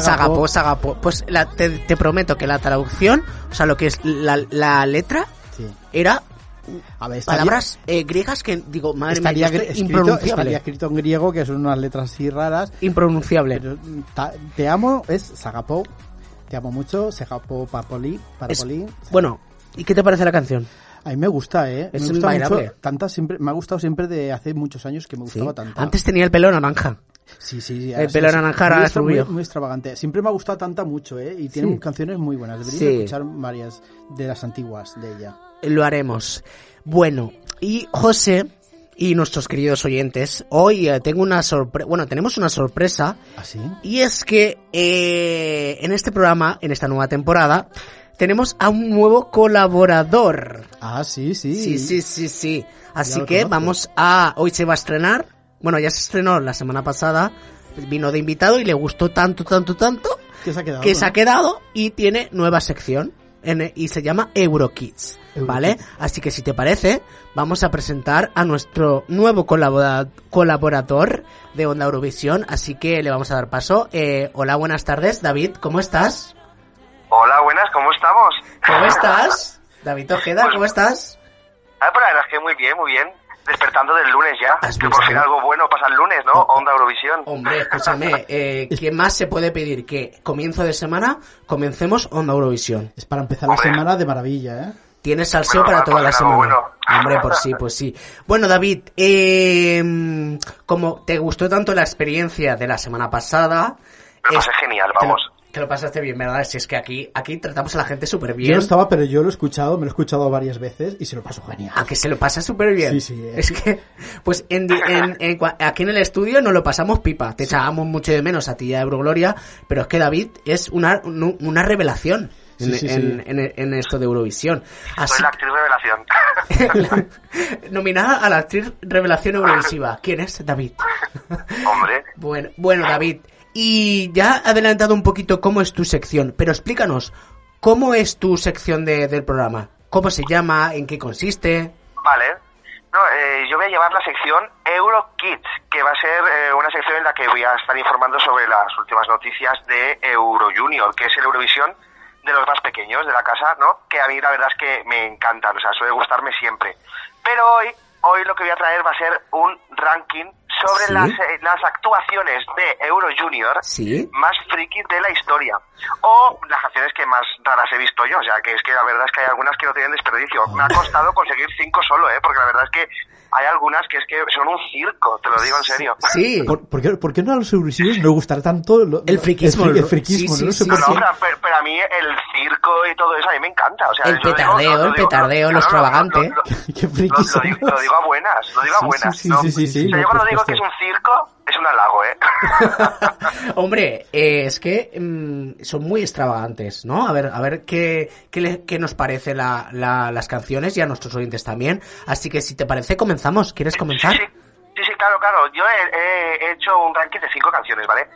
Sa- Sagapó, Sagapó. Sagapó, Sagapó. Pues la- te, te prometo que la traducción, o sea, lo que es la, la letra, Sí. era A ver, estaría- palabras eh, griegas que digo, madre mía, estaría, escrito, impronunciable. estaría escrito en griego, que son unas letras así raras. Impronunciable. Pero, ta- te amo es Sagapó. Te amo mucho, Sagapó Papoli. Es- Parapoli. bueno, ¿y qué te parece la canción? A mí me gusta, ¿eh? Es me gusta mucho. Tanta siempre, me ha gustado siempre de hace muchos años que me Sí. gustaba tanto. Antes tenía el pelo naranja. Sí, sí, sí. El pelo sí, sí. naranja ahora Muy es. Muy, muy extravagante. Siempre me ha gustado tanta mucho, ¿eh? Y tiene Sí. canciones muy buenas. Deberías Sí. escuchar varias de las antiguas de ella. Lo haremos. Bueno, y José y nuestros queridos oyentes, hoy eh, tengo una sorpresa, bueno, tenemos una sorpresa ¿Así? y es que eh, en este programa, en esta nueva temporada, tenemos a un nuevo colaborador. Ah, sí, sí. Sí, sí, sí, sí. Así que conozco. vamos a, hoy se va a estrenar, bueno, ya se estrenó la semana pasada, vino de invitado y le gustó tanto, tanto, tanto, Que se ha quedado. que ¿no? se ha quedado y tiene nueva sección en- y se llama Eurokids, ¿vale? Eurokids. Así que si te parece, vamos a presentar a nuestro nuevo colabora- colaborador de Onda Eurovisión, así que le vamos a dar paso. Eh, hola, buenas tardes, David, ¿cómo estás? Hola, buenas, ¿cómo estamos? ¿Cómo estás? David Ojeda, ¿cómo estás? Ah, pues la verdad es que muy bien, muy bien. Despertando del lunes ya. ¿Has Que visto? por fin algo bueno pasa el lunes, ¿no? Onda Eurovisión. Hombre, escúchame, eh, ¿qué más se puede pedir? Que comienzo de semana comencemos Onda Eurovisión. Es para empezar la semana de maravilla, ¿eh? Tienes salseo Bueno, para toda la pues semana. bueno. Hombre, por sí, pues sí. Bueno, David, eh, como te gustó tanto la experiencia de la semana pasada... Me pasé genial, vamos. Te lo pasaste bien, ¿verdad? Si es que aquí, aquí tratamos a la gente súper Yo bien. no estaba, pero yo lo he escuchado, me lo he escuchado varias veces y se lo paso genial. A que se lo pasa súper bien. Sí, sí, eh. Es que, pues en, di- en- en cua- aquí en el estudio nos lo pasamos pipa. Te echábamos mucho de menos a ti y a Eurogloria, pero es que David es una, un- una revelación en, Sí, sí, sí. en- en- en esto de Eurovisión. Así, Soy la actriz revelación. nominada a la actriz revelación Eurovisiva. ¿Quién es? David. Hombre. Bueno, bueno, David. Y ya adelantado un poquito cómo es tu sección, pero explícanos, ¿cómo es tu sección de- del programa? ¿Cómo se llama? ¿En qué consiste? Vale. No, eh, yo voy a llevar la sección Euro Kids, que va a ser eh, una sección en la que voy a estar informando sobre las últimas noticias de Euro Junior, que es el Eurovisión de los más pequeños de la casa, ¿no? Que a mí la verdad es que me encantan, o sea, suele gustarme siempre. Pero hoy, hoy lo que voy a traer va a ser un ranking sobre ¿Sí? las, eh, las actuaciones de Euro Junior Sí. más frikis de la historia. O las canciones que más raras he visto yo. O sea, que es que la verdad es que hay algunas que no tienen desperdicio. Me ha costado conseguir cinco solo, ¿eh? Porque la verdad es que hay algunas que es que son un circo, te lo digo en serio. Sí. ¿Por, por qué, por qué no a los eurovisivos no gustará tanto lo- El friquismo, El, fri- el ¿no? friquismo, Sí, no sí, sé sí, por No, qué. pero, pero- pero a mí el circo y todo eso a mí me encanta. O sea, El digo- petardeo, lo el digo- petardeo, lo extravagante. lo- lo- Qué Lo, frikis lo digo, digo a buenas, lo digo a Sí, buenas. sí, sí, ¿no? sí, sí, no, cuando por digo que es un circo, es un halago, ¿eh? Hombre, eh, es que mm, son muy extravagantes, ¿no? A ver, a ver qué, qué, le- qué nos parece la, la- las canciones y a nuestros oyentes también. Así que si te parece, comenzamos. ¿Quieres comenzar? Sí, sí, sí, claro, claro. Yo he, he- he hecho un ranking de cinco canciones, ¿vale?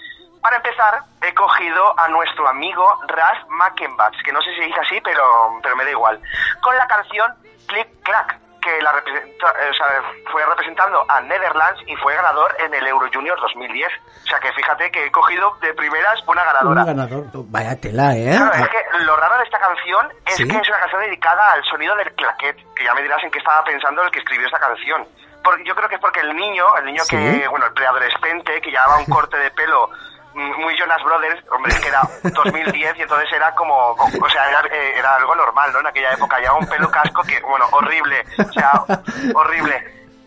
Para empezar, he cogido a nuestro amigo Raz Mackenbach, que no sé si dice así, pero, pero me da igual, con la canción Click Clack, que la o sea, fue representando a Netherlands y fue ganador en el Euro Junior 2010. O sea que fíjate que he cogido de primeras una Un ganadora. ganador. Vaya tela, ¿eh? Claro, es que lo raro de esta canción es ¿Sí? que es una canción dedicada al sonido del claquet, que ya me dirás en qué estaba pensando el que escribió esta canción. Porque yo creo que es porque el niño, el niño ¿Sí? que, bueno, el preadolescente, que llevaba un corte de pelo muy Jonas Brothers, hombre, es que era 2010 y entonces era como, o sea, era, eh, era algo normal, ¿no? En aquella época, llevaba un pelo casco que, bueno, horrible, o sea, horrible.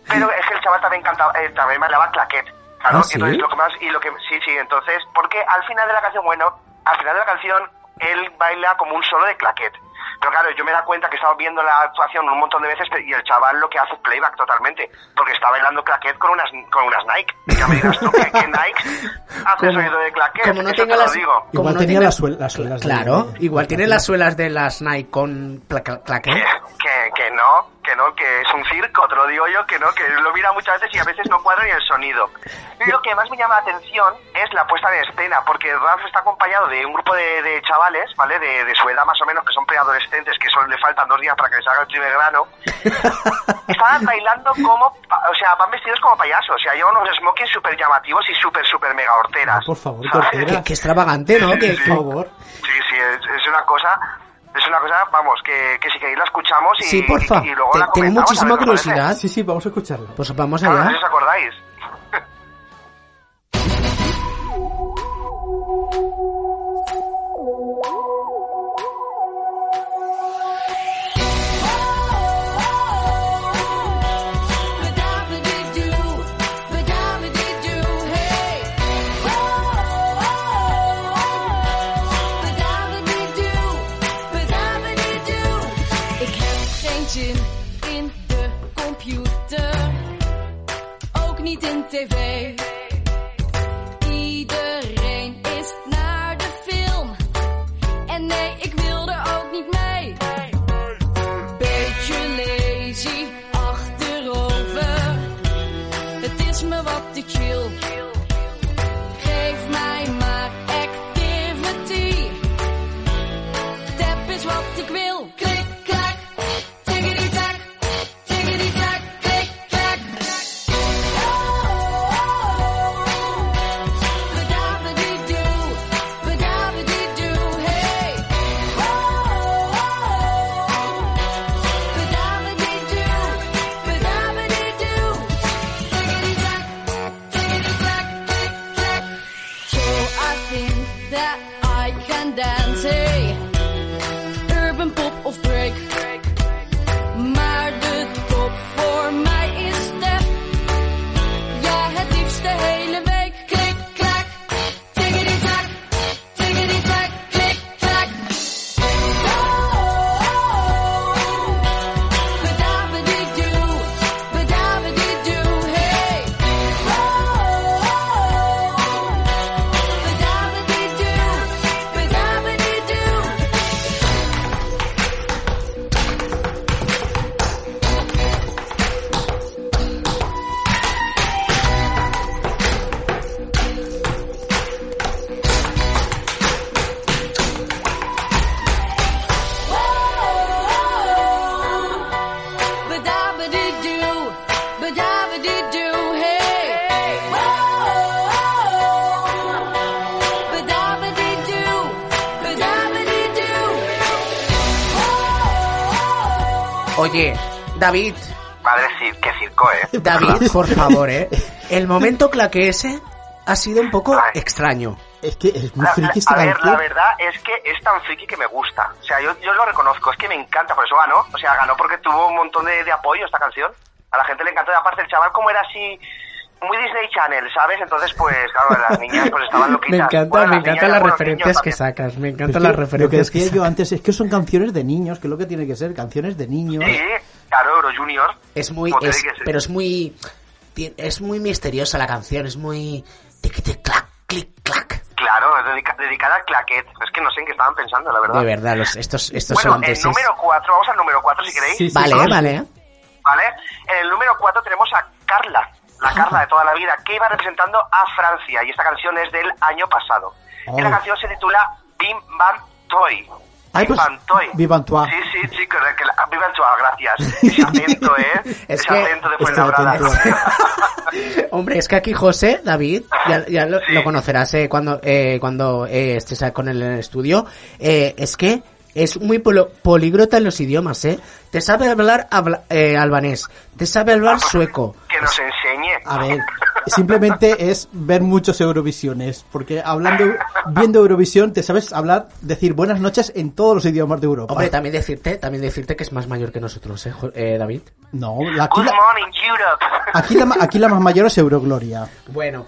Pero es que el chaval también cantaba, eh, también bailaba claquet, claro, ¿Ah, sí? entonces lo que más, y lo que, sí, sí, entonces, porque al final de la canción, bueno, al final de la canción, él baila como un solo de claquet. Pero claro, yo me da cuenta que estaba viendo la actuación un montón de veces y el chaval lo que hace es playback totalmente, porque está bailando claquet con unas, con unas Nike. Y ya me dirás tú, ¿qué, qué Nike hace sonido de claquet? como no Eso tenga te lo las- digo. como Igual no tenía las, suel- las suelas Claro, de- igual de tiene las suelas de las Nike con claquet. Que, que, que no, que no, que es un circo, te lo digo yo, que no, que lo mira muchas veces y a veces no cuadra ni el sonido. Lo que más me llama la atención es la puesta de escena, porque Ralph está acompañado de un grupo de, de chavales, ¿vale? De, de su edad más o menos, que son preadolescentes, que solo le faltan dos días para que les haga el primer grano. Estaban bailando como, o sea, van vestidos como payasos, o sea, llevan unos smokings súper llamativos y súper, súper mega horteras. Por favor, qué extravagante, ¿no? Que, Sí, por favor. Sí, sí, es, es una cosa, es una cosa, vamos, que, que si queréis la escuchamos y, Sí, porfa. y, y luego Te- la tengo muchísima curiosidad. Sí, sí, vamos a escucharlo. Pues vamos Claro, no sé allá. si os acordáis. David, Madre, sí, qué circo, ¿eh? David, por favor, ¿eh? El momento claque ese ha sido un poco Ay. extraño. Es que es muy La- friki esta a ver, la verdad es que es tan friki que me gusta. O sea, yo, yo lo reconozco, es que me encanta, por eso ganó. O sea, ganó porque tuvo un montón de, de apoyo esta canción. A la gente le encantó. Y aparte, el chaval, como era así, muy Disney Channel, ¿sabes? Entonces, pues, claro, las niñas pues estaban loquitas. Me encanta, Bueno, me encantan las referencias que también. sacas. Me Es encantan que las lo que referencias que decía yo antes es que son canciones de niños, que es lo que tiene que ser, canciones de niños. Sí, claro, Euro Junior. Es muy, es- sí. pero es muy, es muy misteriosa la canción, es muy, tiquite clac, clic clac. Claro, es dedica- dedicada al claquet. Es que no sé en qué estaban pensando, la verdad. De verdad, los, estos, estos bueno, son el antes. número 4, vamos al número 4 si queréis. Sí, sí, Vale, sí. vale. ¿Vale? En el número 4 tenemos a Carla, la Ah. Carla de toda la vida, que iba representando a Francia. Y esta canción es del año pasado. Y la Oh. canción se titula Bim Bam Toy. Ay, pues, Bam Toy. Vivan toi. Sí, sí, sí, correcto. que la- Vivan Toi, gracias. Ese acento, ¿eh? Es Ese que- acento de Fuenlabrada. acento. Hombre, es que aquí José, David, ya, ya lo, Sí. lo conocerás eh, cuando, eh, cuando eh, estés con él en el estudio, eh, es que es muy polo- políglota en los idiomas, ¿eh? Te sabe hablar habla- eh, albanés, te sabe hablar sueco. que nos enseñe. A ver, simplemente es ver muchos Eurovisiones, porque hablando, viendo Eurovisión te sabes hablar, decir buenas noches en todos los idiomas de Europa. Hombre, también decirte, también decirte que es más mayor que nosotros, ¿eh, eh, David? No, aquí, Good la, morning, Europe. aquí, la, ma- aquí la más mayor es Eurogloria. Bueno.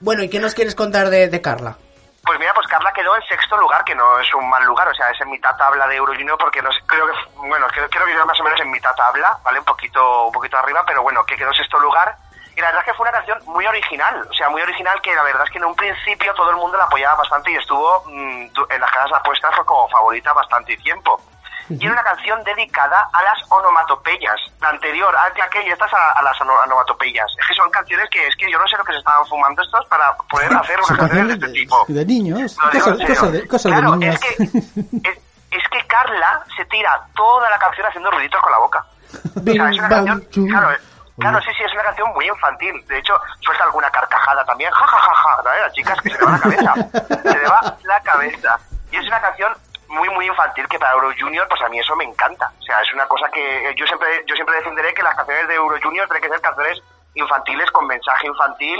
Bueno, ¿y qué nos quieres contar de, de Carla? Pues mira, pues Carla quedó en sexto lugar, que no es un mal lugar, o sea, es en mitad tabla de Euro Junior, porque no sé, creo que, bueno, creo, creo que más o menos en mitad tabla, ¿vale? Un poquito, un poquito arriba, pero bueno, que quedó en sexto lugar. Y la verdad es que fue una canción muy original, o sea, muy original que la verdad es que en un principio todo el mundo la apoyaba bastante y estuvo mm, du- en las casas de apuestas fue como favorita bastante tiempo. y era una canción dedicada a las onomatopeyas. La anterior, a que aquella, estas a, a las ono- onomatopeyas. Es que son canciones que es que yo no sé lo que se estaban fumando estos para poder hacer unas canciones de canciones este de, tipo. de niños. De, cosas Claro, de niños. Es que, es, es que Carla se tira toda la canción haciendo ruiditos con la boca. O sea, es una canción, claro, claro, sí, sí, es una canción muy infantil. De hecho, suelta alguna carcajada también. Ja, ja, ja, ja. ¿no? Las chicas que se le va la cabeza. Se le va la cabeza. Y es una canción muy, muy infantil que para Euro Junior, pues a mí eso me encanta. O sea, es una cosa que eh, yo siempre, yo siempre defenderé que las canciones de Euro Junior tienen que ser canciones infantiles con mensaje infantil.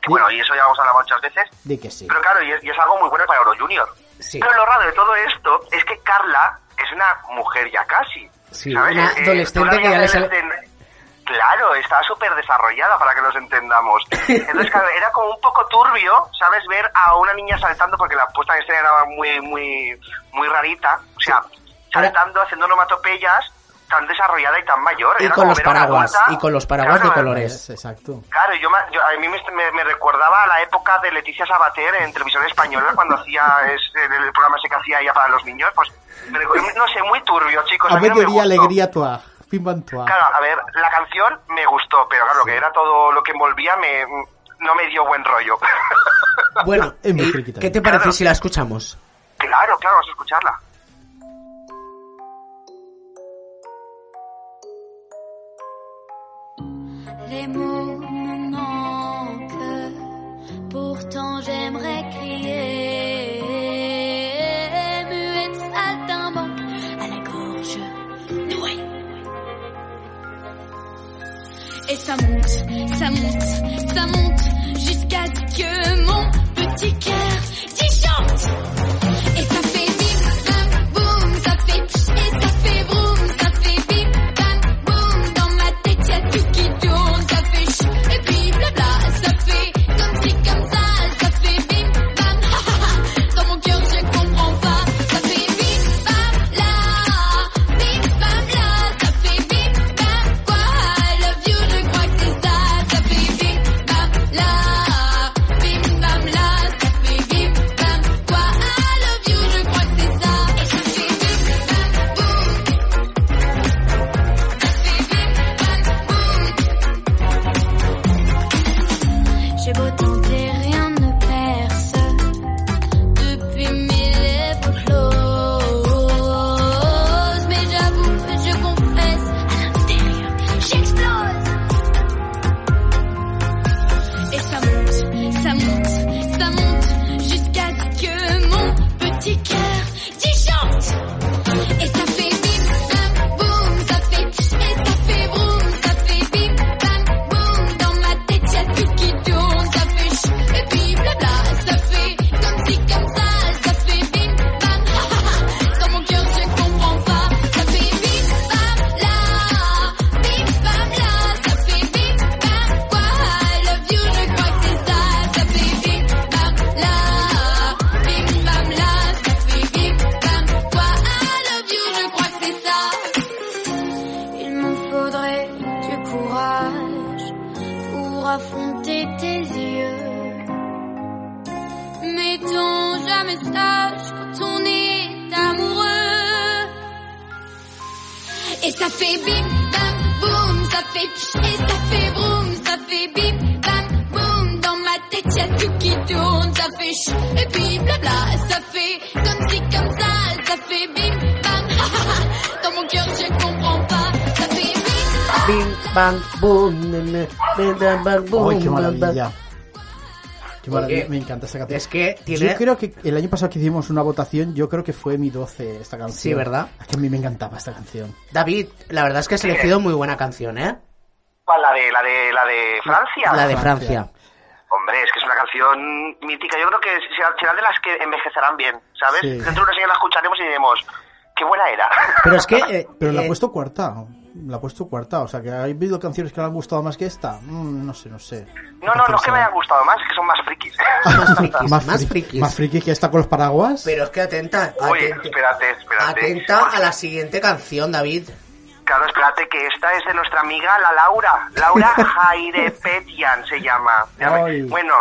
Que, bueno, y eso ya hemos hablado muchas veces. Di que sí. Pero claro, y es, y es algo muy bueno para Euro Junior. Sí. Pero lo raro de todo esto es que Carla es una mujer ya casi. Sí, ¿sabes? una Eh, adolescente que ya le sale- Claro, está súper desarrollada para que nos entendamos. Entonces, claro, era como un poco turbio, ¿sabes? Ver a una niña saltando, porque la puesta en escena era muy, muy, muy rarita. O sea, saltando, haciendo onomatopeyas, tan desarrollada y tan mayor. Y Era con como los ver paraguas, y con los paraguas Claro, de colores. Es, exacto. Claro, yo, yo- a mí me, me- me recordaba a la época de Leticia Sabater en televisión española cuando hacía es, el, programa ese que hacía ella para los niños. Pues, me no sé, muy turbio, chicos. A a mí no alegría toi. Pim. Claro, a ver, la canción me gustó, pero claro, que era todo lo que envolvía, me, no me dio buen rollo. Bueno, Es muy ¿y friki ¿qué te parece Claro. si la escuchamos? claro, claro, vamos a escucharla. Les mots me manquent, pourtant j'aimerais crier. Ça monte, ça monte, ça monte jusqu'à ce que mon petit cœur maravilla! Qué maravilla, me encanta esta canción. Es que tiene... Yo creo que el año pasado que hicimos una votación, yo creo que fue mi 12 esta canción. Sí, ¿verdad? Es que a mí me encantaba esta canción. David, la verdad es que has elegido muy buena canción, ¿eh? ¿Cuál? La de, la de, la de Francia. La de Francia. Hombre, es que es una canción mítica. Yo creo que será, de las que envejecerán bien, ¿sabes? Sí. Dentro de unos años la escucharemos y diremos, qué buena era. Pero es que... eh, Pero la eh, ha puesto cuarta. La ha puesto cuarta. O sea, que hay habido canciones que le han gustado más que esta. Mm, no sé, no sé. No, no, no es que me hayan gustado más, es que son más frikis. Más frikis, Más, más fri- frikis. Más friki que esta con los paraguas. Pero es que atenta, atenta, espérate, espérate. atenta a la siguiente canción, David. Claro, espérate, que esta es de nuestra amiga la Laura. Laura Jairepetian se llama. Bueno,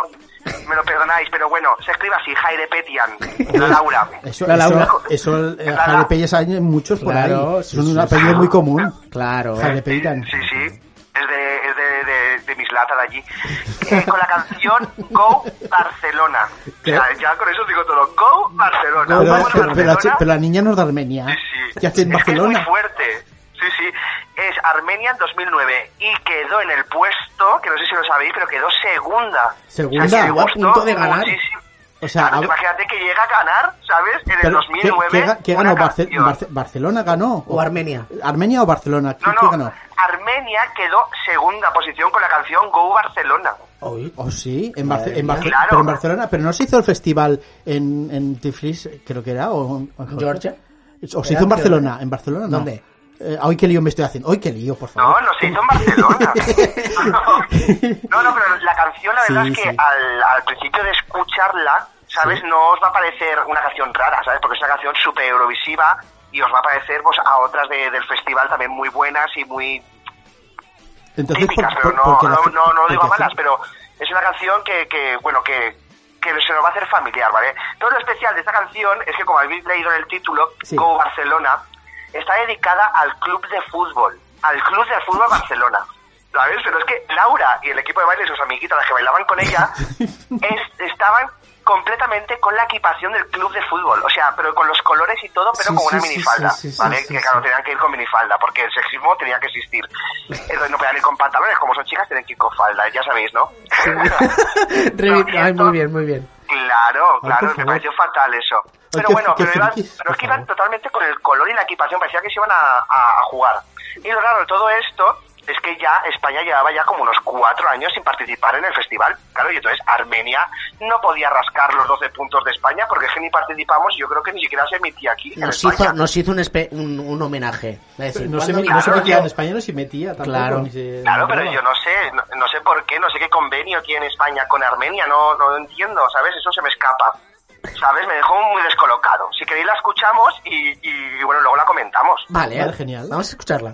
me lo perdonáis, pero bueno, se escribe así, Jaire Petian, la Laura. Eso, La eso, Laura. eso, eh, Jaime Pelles hay muchos por Claro, ahí. sí, Son un sí. apellido muy común. Claro. Jaime Peiran. Sí, sí, es de, es de, de, de mis latas de allí. Eh, con la canción Go Barcelona. Sea, ya con eso os digo todo. Go Barcelona. Pero, pero- Barcelona. pero la niña no es de Armenia. Sí, sí. ¿Qué hace en Es que es muy Barcelona? fuerte. Sí, sí. Es Armenia en 2009 y quedó en el puesto, que no sé si lo sabéis, pero quedó segunda. Segunda, O sea, a punto de ganar. muchísimo. O sea, Claro, a- imagínate que llega a ganar, ¿sabes? En el Pero, 2009. ¿Qué, qué qué ganó? Barce- ¿Barcelona ganó? O Armenia. ¿Armenia o Barcelona? ¿Qué, No, qué no. ganó? Armenia quedó segunda posición con la canción Go Barcelona. ¿Oh, sí? En, Barce- Madre en mía. Barce- Claro. Pero en Barcelona, pero no se hizo el festival en, en Tiflis, creo que era, o en- Georgia. O se hizo en Barcelona, en Barcelona no. ¿Dónde? Eh, hoy qué lío me estoy haciendo. Hoy qué lío, por No, favor. no se hizo en Barcelona. no, no, pero la canción la verdad Sí, es que sí. al, al principio de escucharla, ¿sabes? No os va a parecer una canción rara, ¿sabes? Porque es una canción súper eurovisiva y os va a parecer pues, a otras de- del festival también muy buenas y muy Entonces, típicas, por- pero por- no, no, no, no lo digo malas, pero es una canción que, que bueno, que, que se nos va a hacer familiar, ¿vale? Todo lo especial de esta canción es que, como habéis leído en el título, Sí. Go Barcelona, está dedicada al club de fútbol, al club de fútbol Barcelona. ¿Sabes? Pero es que Laura y el equipo de baile y sus amiguitas, las que bailaban con ella, es- estaban completamente con la equipación del club de fútbol. O sea, pero con los colores y todo, pero Sí, con una sí, minifalda. sí, ¿Vale? que claro, tenían que ir con minifalda, porque el sexismo tenía que existir. Entonces no podían ir con pantalones, como son chicas, tienen que ir con falda, ya sabéis, ¿no? No, Ay, muy bien, muy bien. Claro, claro, me pareció fatal eso. Pero bueno, pero, iban- pero es que iban totalmente con el color y la equipación, parecía que se iban a, a- a jugar. Y lo raro de todo esto es que ya España llevaba ya como unos cuatro años sin participar en el festival. Claro, y entonces Armenia no podía rascar los 12 puntos de España porque es que ni participamos y yo creo que ni siquiera se emitía aquí Nos hizo, nos hizo un, espe- un, un homenaje. Es decir, No se, ¿cuándo me- no se Claro, metía en España, no se metía tampoco. Claro. ni se- Claro, pero yo no sé, no, no sé por qué, no sé qué convenio tiene España con Armenia, no, no lo entiendo, ¿sabes? Eso se me escapa, ¿sabes? Me dejó muy descolocado. Si queréis la escuchamos y, y, bueno, luego la comentamos. Vale, Vale, genial. Vamos a escucharla.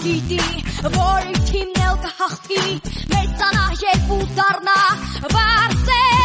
գիտի որ իքին էլ կհախտի մեծանա երբ ու դառնա բարձր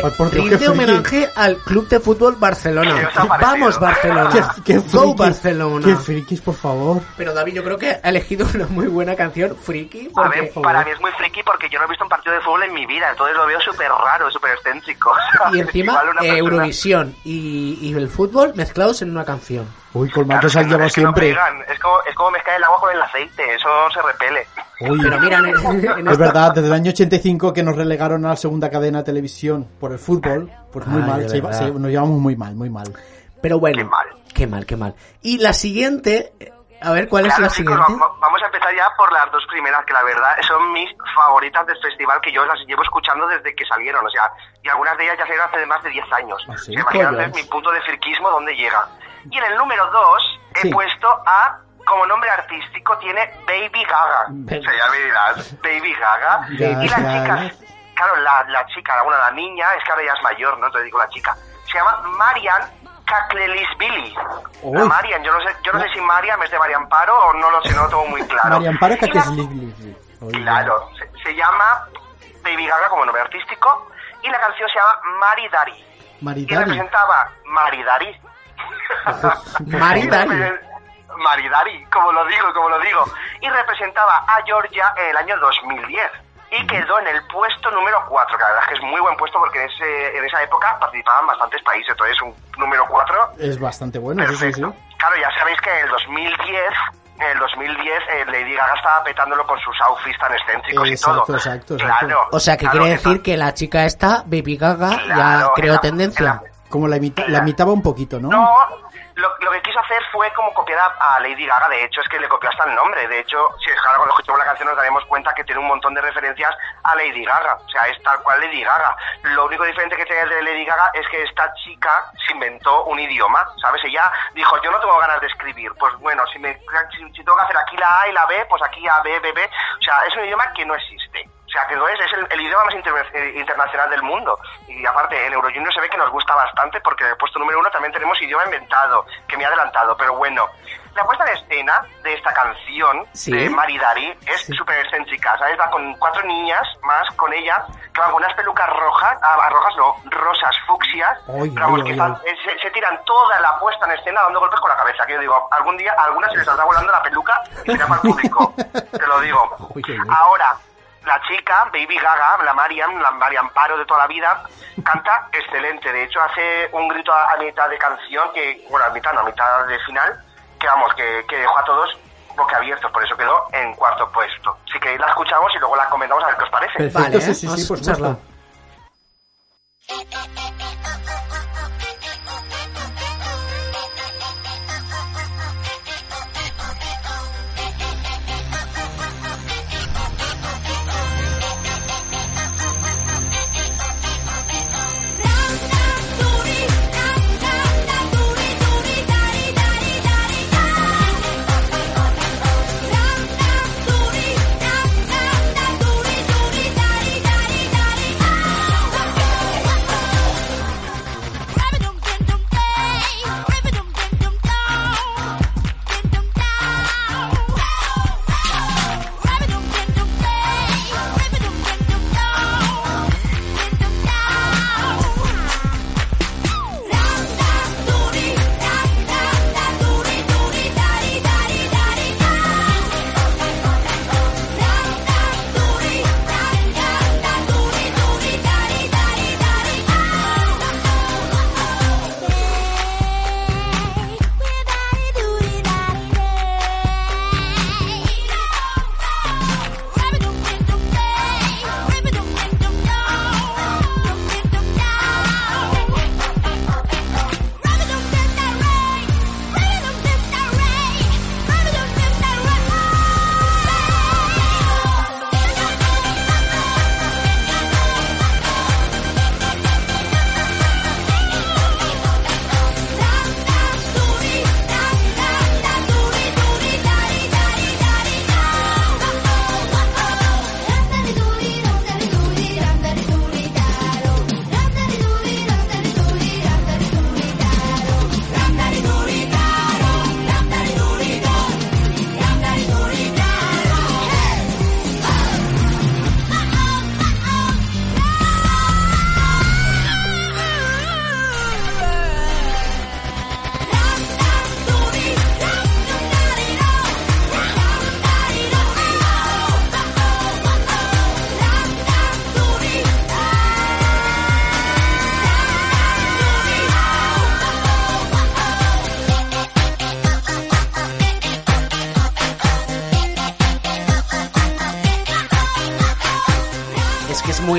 que Ay, por Dios, rinde homenaje al Club de Fútbol Barcelona. Vamos Barcelona. Qué, qué Go Barcelona. Qué frikis, por favor. Pero David, yo creo que ha elegido una muy buena canción, Friki. A porque- ver, para mí es muy friki porque yo no he visto un partido de fútbol en mi vida, entonces lo veo súper raro, súper excéntrico. Y encima eh, persona- Eurovisión y, y el fútbol mezclados en una canción. Uy, Claro, colmados es han llevado es que no siempre. es como, es como mezclar el agua con el aceite, eso se repele. Uy, Pero mira, en, en es verdad, desde el año 85 que nos relegaron a la segunda cadena de televisión por el fútbol, pues muy Ay, mal, se- se- nos llevamos muy mal, muy mal. Pero bueno, Qué mal. qué mal, qué mal. Y la siguiente, eh, a ver, ¿cuál es la chicos, siguiente? va- vamos a empezar ya por las dos primeras, que la verdad son mis favoritas del festival, que yo las llevo escuchando desde que salieron, o sea, y algunas de ellas ya salieron hace más de 10 años. ¿Ah, sí? Imagínate mi punto de friquismo dónde llega. Y en el número 2 he Sí. puesto a, como nombre artístico, tiene Baby Gaga. Ya me dirás, Baby Gaga. Gaga. y la chica, claro, la, la chica, bueno, la niña, es que ahora ya es mayor, ¿no? Entonces digo la chica. Se llama Marian Kaklelisvili. La Uy. Marian, yo no sé, yo no sé si Marian es de Marian Paro o no lo sé, no lo tengo muy claro. María Amparo Y la- Kakesli- Uy, Claro, se, se llama Baby Gaga como nombre artístico y la canción se llama Maridari. Maridari. representaba Maridari. Maridari. Maridari, como lo digo, como lo digo. Y representaba a Georgia en el año 2010. Y quedó en el puesto número 4, que la verdad es que es muy buen puesto porque en, ese, en esa época participaban bastantes países. Entonces, un número 4 Es bastante bueno, sí, sí, sí. Claro, ya sabéis que en el 2010, en el 2010, eh, Lady Gaga estaba petándolo con sus outfits tan excéntricos Exacto, y todo. exacto, exacto. Claro. O sea, que claro, quiere decir que la chica esta, Baby Gaga, ya Claro, creó en la- tendencia. Como la, imita- la imitaba un poquito, ¿no? No, lo, lo que quiso hacer fue como copiar a, Lady Gaga, de hecho es que le copió hasta el nombre, de hecho, si ahora cuando escuchemos la canción nos daremos cuenta que tiene un montón de referencias a Lady Gaga, o sea, es tal cual Lady Gaga. Lo único diferente que tiene el de Lady Gaga es que esta chica se inventó un idioma, ¿sabes? Ella dijo, yo no tengo ganas de escribir, pues bueno, si, me, si, si tengo que hacer aquí la A y la B, pues aquí A, B, B, B, o sea, es un idioma que no existe. O sea, que no es, es el, el idioma más inter- eh, internacional del mundo. Y aparte, en Eurojunior se ve que nos gusta bastante porque en el puesto número uno también tenemos idioma inventado, que me ha adelantado. Pero bueno, la puesta en escena de esta canción Sí. de Maridari es súper excéntrica, ¿sabes? Va con cuatro niñas más con ella, que van con unas pelucas rojas, ah, rojas no, rosas, fucsias. Ay, pero ay, que están- eh, se, se tiran toda la puesta en escena dando golpes con la cabeza. Que yo digo, algún día a alguna se les saldrá volando la peluca y será para el público. Te lo digo. Ahora, la chica, Baby Gaga, la Mariam, la Mariam Paro de toda la vida, canta excelente. De hecho, hace un grito a, a mitad de canción, que, bueno, a mitad, no, a mitad de final, que vamos, que, que dejó a todos boquiabiertos, por eso quedó en cuarto puesto. Si queréis la escuchamos y luego la comentamos a ver qué os parece. Perfecto, Vale, sí, ¿eh? sí, sí, por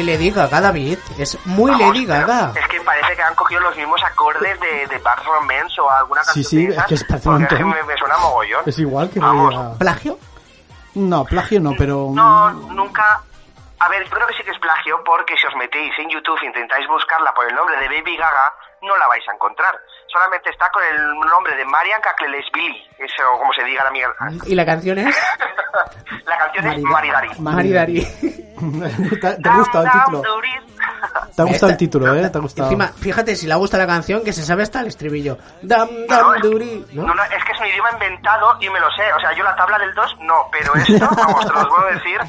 muy Lady Gaga, David. Es muy Vamos, Lady Gaga. Es que parece que han cogido los mismos acordes de, de Bad Romance o alguna Sí, canción sí, de es que es parece un es que montón. me, me suena mogollón. Es igual que Vamos. Lady Gaga. ¿Plagio? No, plagio no, pero... No, nunca... A ver, yo creo que sí que es plagio porque si os metéis en YouTube e intentáis buscarla por el nombre de Baby Gaga, no la vais a encontrar. Solamente está con el nombre de Marian Billy, eso como se diga la mierda. ¿Y la canción es? La canción es Maridari. Maridari. ¿Te, te gusta el título? Te ha gustado el título, ¿eh? Te ha gustado. Encima, fíjate, si le gusta la canción, que se sabe hasta el estribillo. Dam, No, dam, duri, ¿no? no, no, es que es un idioma inventado y me lo sé. O sea, yo la tabla del 2 no, pero esto, vamos, te lo puedo decir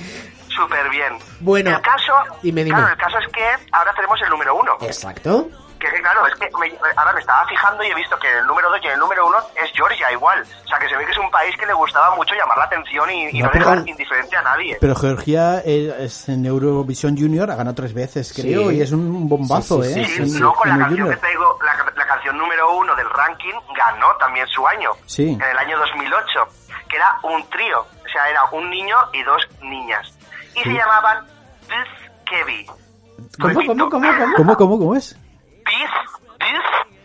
súper bien. Bueno, el caso, dime, dime. claro, el caso es que ahora tenemos el número 1. Exacto. Que que, claro, es que me- ahora me estaba fijando y he visto que el número 2 y el número 1 es Georgia igual. O sea, que se ve que es un país que le gustaba mucho llamar la atención y, y No, dejar indiferente a nadie. Pero Georgia es en Eurovisión Junior, ha ganado tres veces, creo, Sí. y es un bombazo, Sí, sí, ¿eh? Sí, En- no, con la canción que traigo, la, la canción número uno del ranking ganó también su año. Sí. En el año 2008, que era un trío. O sea, era un niño y dos niñas. Y se llamaban Biz Kevi. ¿Cómo, cómo, cómo, cómo? ¿Cómo, cómo, cómo es?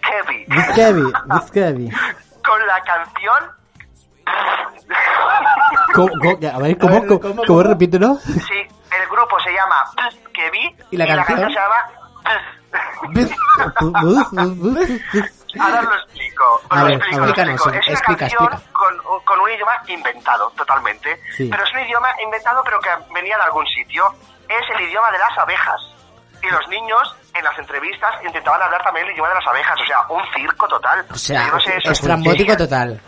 Kevi. With Kevin, with Kevin. Con la canción... ¿Cómo, cómo- a ver, ¿cómo, ver, cómo, ¿cómo, cómo cómo? repítelo? Sí, el grupo se llama Biz Kevi ¿Y la canción? se llama... Ahora os lo explico. Os A lo ver, explico, lo explico. Es una explica, canción explica. Con, con un idioma inventado, totalmente. Sí. Pero es un idioma inventado, pero que venía de algún sitio. Es el idioma de las abejas. Y los niños, en las entrevistas, intentaban hablar también el idioma de las abejas. O sea, un circo total. O sea, no sé estrambótico total.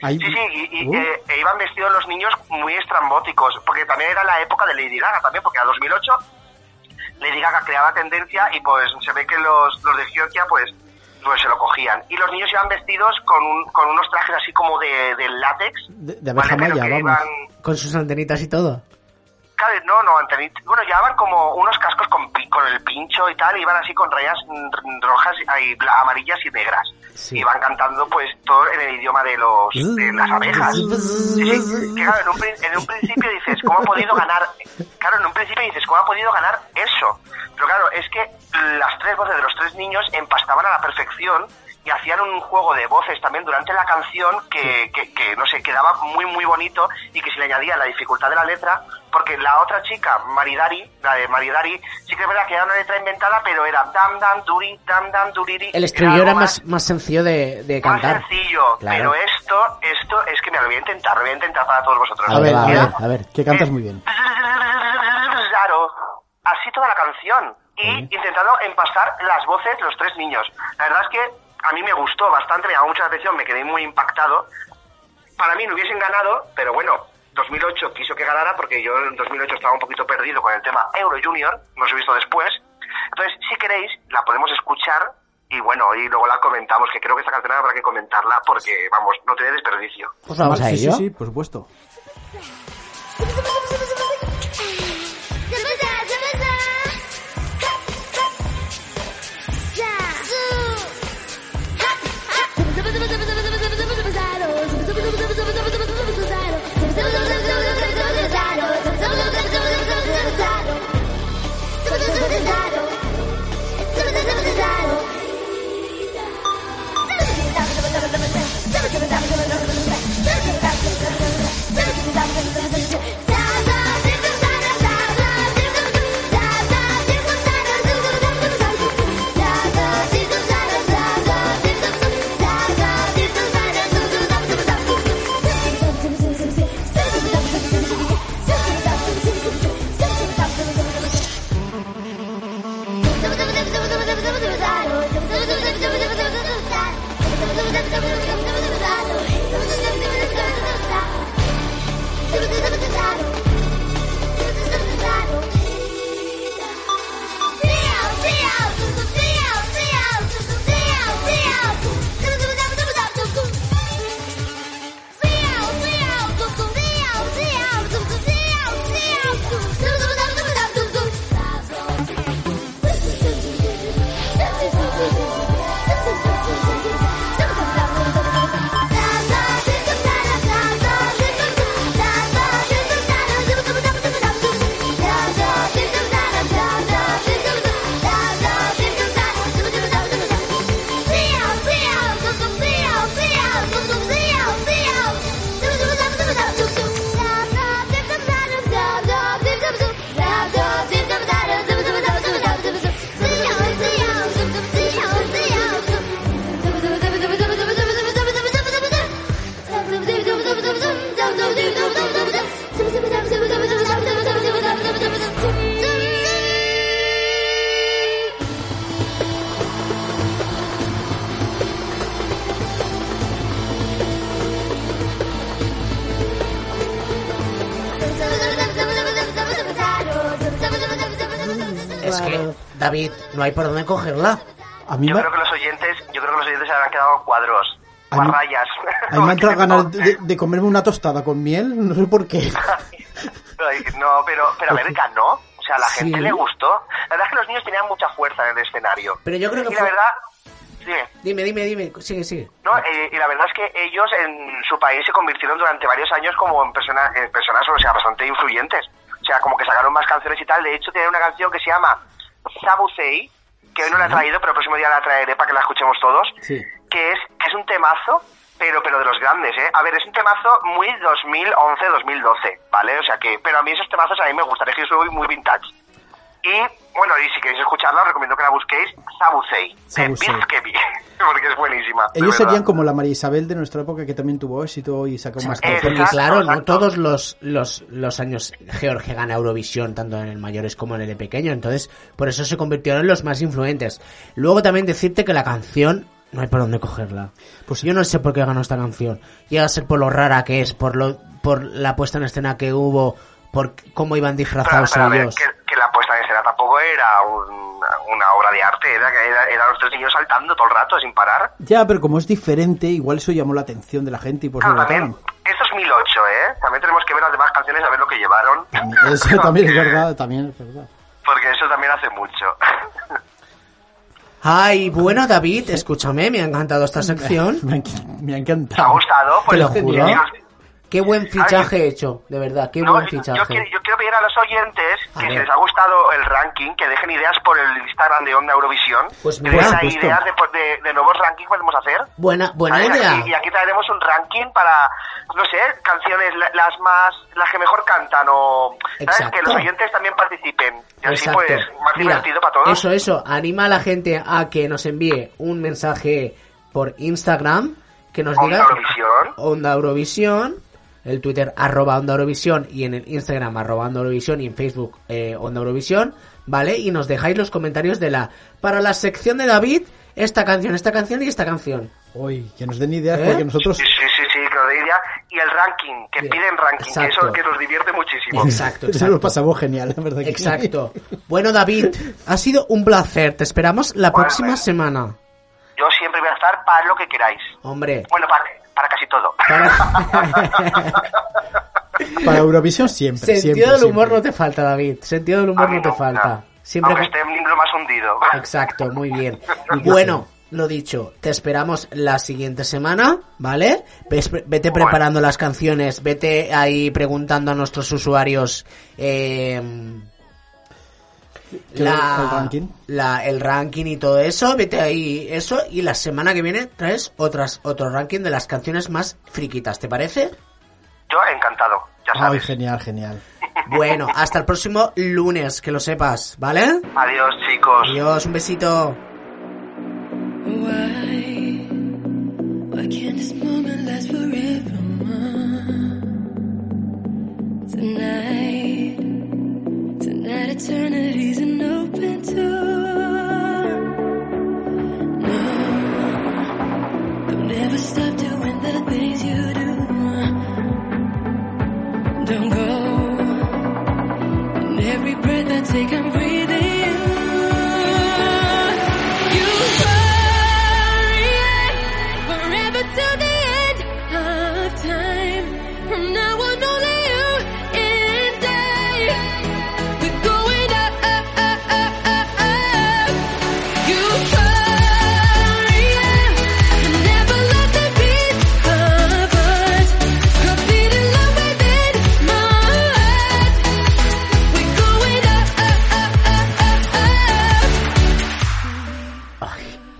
Sí, sí, y, y, Uh, eh, e iban vestidos los niños muy estrambóticos, porque también era la época de Lady Gaga también, porque a 2008 Lady Gaga creaba tendencia y pues se ve que los, los de Georgia pues pues se lo cogían. Y los niños iban vestidos con, un- con unos trajes así como de, de látex. de, de abeja ¿vale? Maya, vamos. iban- Con sus antenitas y todo. No, no, antenit- Bueno, llevaban como unos cascos con, con el pincho y tal, y iban así con rayas mm, rojas, y amarillas y negras. Sí. Iban cantando pues todo en el idioma de los de las abejas. Sí, sí, que claro, en un, prin- en un principio dices, ¿cómo ha podido ganar? Claro, en un principio dices, ¿cómo ha podido ganar eso? Pero claro, es que las tres voces de los tres niños empastaban a la perfección y hacían un juego de voces también durante la canción que, que, que, no sé, quedaba muy, muy bonito y que se le añadía la dificultad de la letra, porque la otra chica, Maridari, la de Maridari, sí que es verdad que era una letra inventada, pero era dam, dam, duri, dam, dam, duriri. El estribillo algo era más, más sencillo de, de más cantar. sencillo, Claro. pero esto, esto es que me lo voy a intentar, lo voy a intentar para todos vosotros. A ver, a ver, a ver, que cantas muy bien. Claro, así toda la canción. Y intentando empastar las voces los tres niños. La verdad es que a mí me gustó bastante, me llamó mucha atención, me quedé muy impactado. Para mí no hubiesen ganado, pero bueno, 2008 quiso que ganara porque yo en 2008 estaba un poquito perdido con el tema Euro Junior, no os he visto después. Entonces, si queréis, la podemos escuchar y bueno, y luego la comentamos, que creo que esta canción habrá que comentarla porque, vamos, no tiene desperdicio. Pues vamos a sí, ello. sí, sí, por supuesto. No hay por dónde cogerla. A mí Yo me, creo que los oyentes, yo creo que los oyentes se habrán quedado cuadros, A mí- rayas. a mí me han entrado ganas de, de comerme una tostada con miel, no sé por qué. No, pero, pero a ver, ganó. O sea, a la Sí. gente le gustó. La verdad es que los niños tenían mucha fuerza en el escenario. Pero yo creo que Y la verdad, dime. Dime, dime, dime. Sigue, sigue. No, eh, y la verdad es que ellos en su país se convirtieron durante varios años como en, persona- en personas, o sea, bastante influyentes. O sea, como que sacaron más canciones y tal. De hecho, tienen una canción que se llama Sabusei, que hoy no la he traído, pero el próximo día la traeré para que la escuchemos todos. Sí. Que es, es un temazo, pero pero de los grandes, ¿eh? A ver, es un temazo muy 2011-2012, ¿vale? O sea que, pero a mí esos temazos a mí me gustan, es que yo soy muy vintage. Y, bueno, y si queréis escucharla, os recomiendo que la busquéis, Sabusei, de Sabusei. Kebi, porque es buenísima. de Ellos serían como la María Isabel de nuestra época que también tuvo éxito y sacó más Exacto. canciones. Porque claro, no exacto. todos los, los, los años Georgia gana Eurovisión, tanto en el mayores como en el pequeño, entonces por eso se convirtieron en los más influentes. Luego también decirte que la canción no hay por dónde cogerla. Pues yo no sé por qué ganó esta canción. Llega a ser por lo rara que es, por lo, por la puesta en escena que hubo, por cómo iban Pero, disfrazados pero a ver, ellos. que la puesta en escena tampoco era un- una obra de arte, era que era- eran los tres niños saltando todo el rato sin parar. Ya, pero como es diferente, igual eso llamó la atención de la gente y por eso Claro, esto es 2008, ¿eh? También tenemos que ver las demás canciones a ver lo que llevaron. Eso también es verdad, también es verdad. Porque eso también hace mucho. Ay, bueno David, escúchame, me ha encantado esta sección. Me ha, me ha ¿Te ha encantado. gustado? Pues Te lo juro. Qué buen fichaje he hecho, de verdad, qué No, buen fichaje. yo quiero, yo quiero pedir a los oyentes A que si les ha gustado el ranking, que dejen ideas por el Instagram de Onda Eurovisión. Pues mira, ideas de, pues, de, de nuevos rankings podemos hacer. Buena, buena ¿Sabes? idea. Y, y aquí traeremos un ranking para, no sé, canciones la- las más, las que mejor cantan o, ¿sabes? Que los oyentes también participen. Y así Exacto. pues, más Mira, divertido para todos. Eso, eso. Anima a la gente a que nos envíe un mensaje por Instagram que nos Onda diga Eurovisión. Onda Eurovisión, el Twitter arroba Onda Eurovisión y en el Instagram arroba Onda Eurovisión y en Facebook eh, Onda Eurovisión, ¿vale? Y nos dejáis los comentarios de la para la sección de David esta canción, esta canción y esta canción. Uy, que nos den ideas ¿Eh? porque nosotros... Sí, sí, sí, sí, que lo de idea. Y el ranking, que Bien, piden ranking, que exacto. eso que nos divierte muchísimo. Exacto, Eso lo exacto. pasamos genial, la verdad. que- Exacto. Bueno, David, ha sido un placer. Te esperamos la Bueno, próxima bueno. semana. Yo siempre voy a estar para lo que queráis. Hombre, Bueno, para, para casi todo. Para Eurovisión siempre. Sentido siempre, del humor siempre. no te falta, David. Sentido del humor no te falta. Siempre Aunque que- esté en lo más hundido. Exacto, muy bien. Bueno, lo dicho, te esperamos la siguiente semana, ¿vale? Vete Bueno. preparando las canciones, vete ahí preguntando a nuestros usuarios eh, ¿Qué- el ranking? la- el ranking y todo eso, vete ahí eso y la semana que viene traes otras otro ranking de las canciones más friquitas, ¿te parece? Yo encantado, ya Ay, sabes. genial, genial. Bueno, hasta el próximo lunes, que lo sepas, ¿vale? Adiós, chicos. Adiós, un besito. Why? Why can't this moment last forever? Tonight, tonight eternity's Don't go. Every breath I take, I'm breathing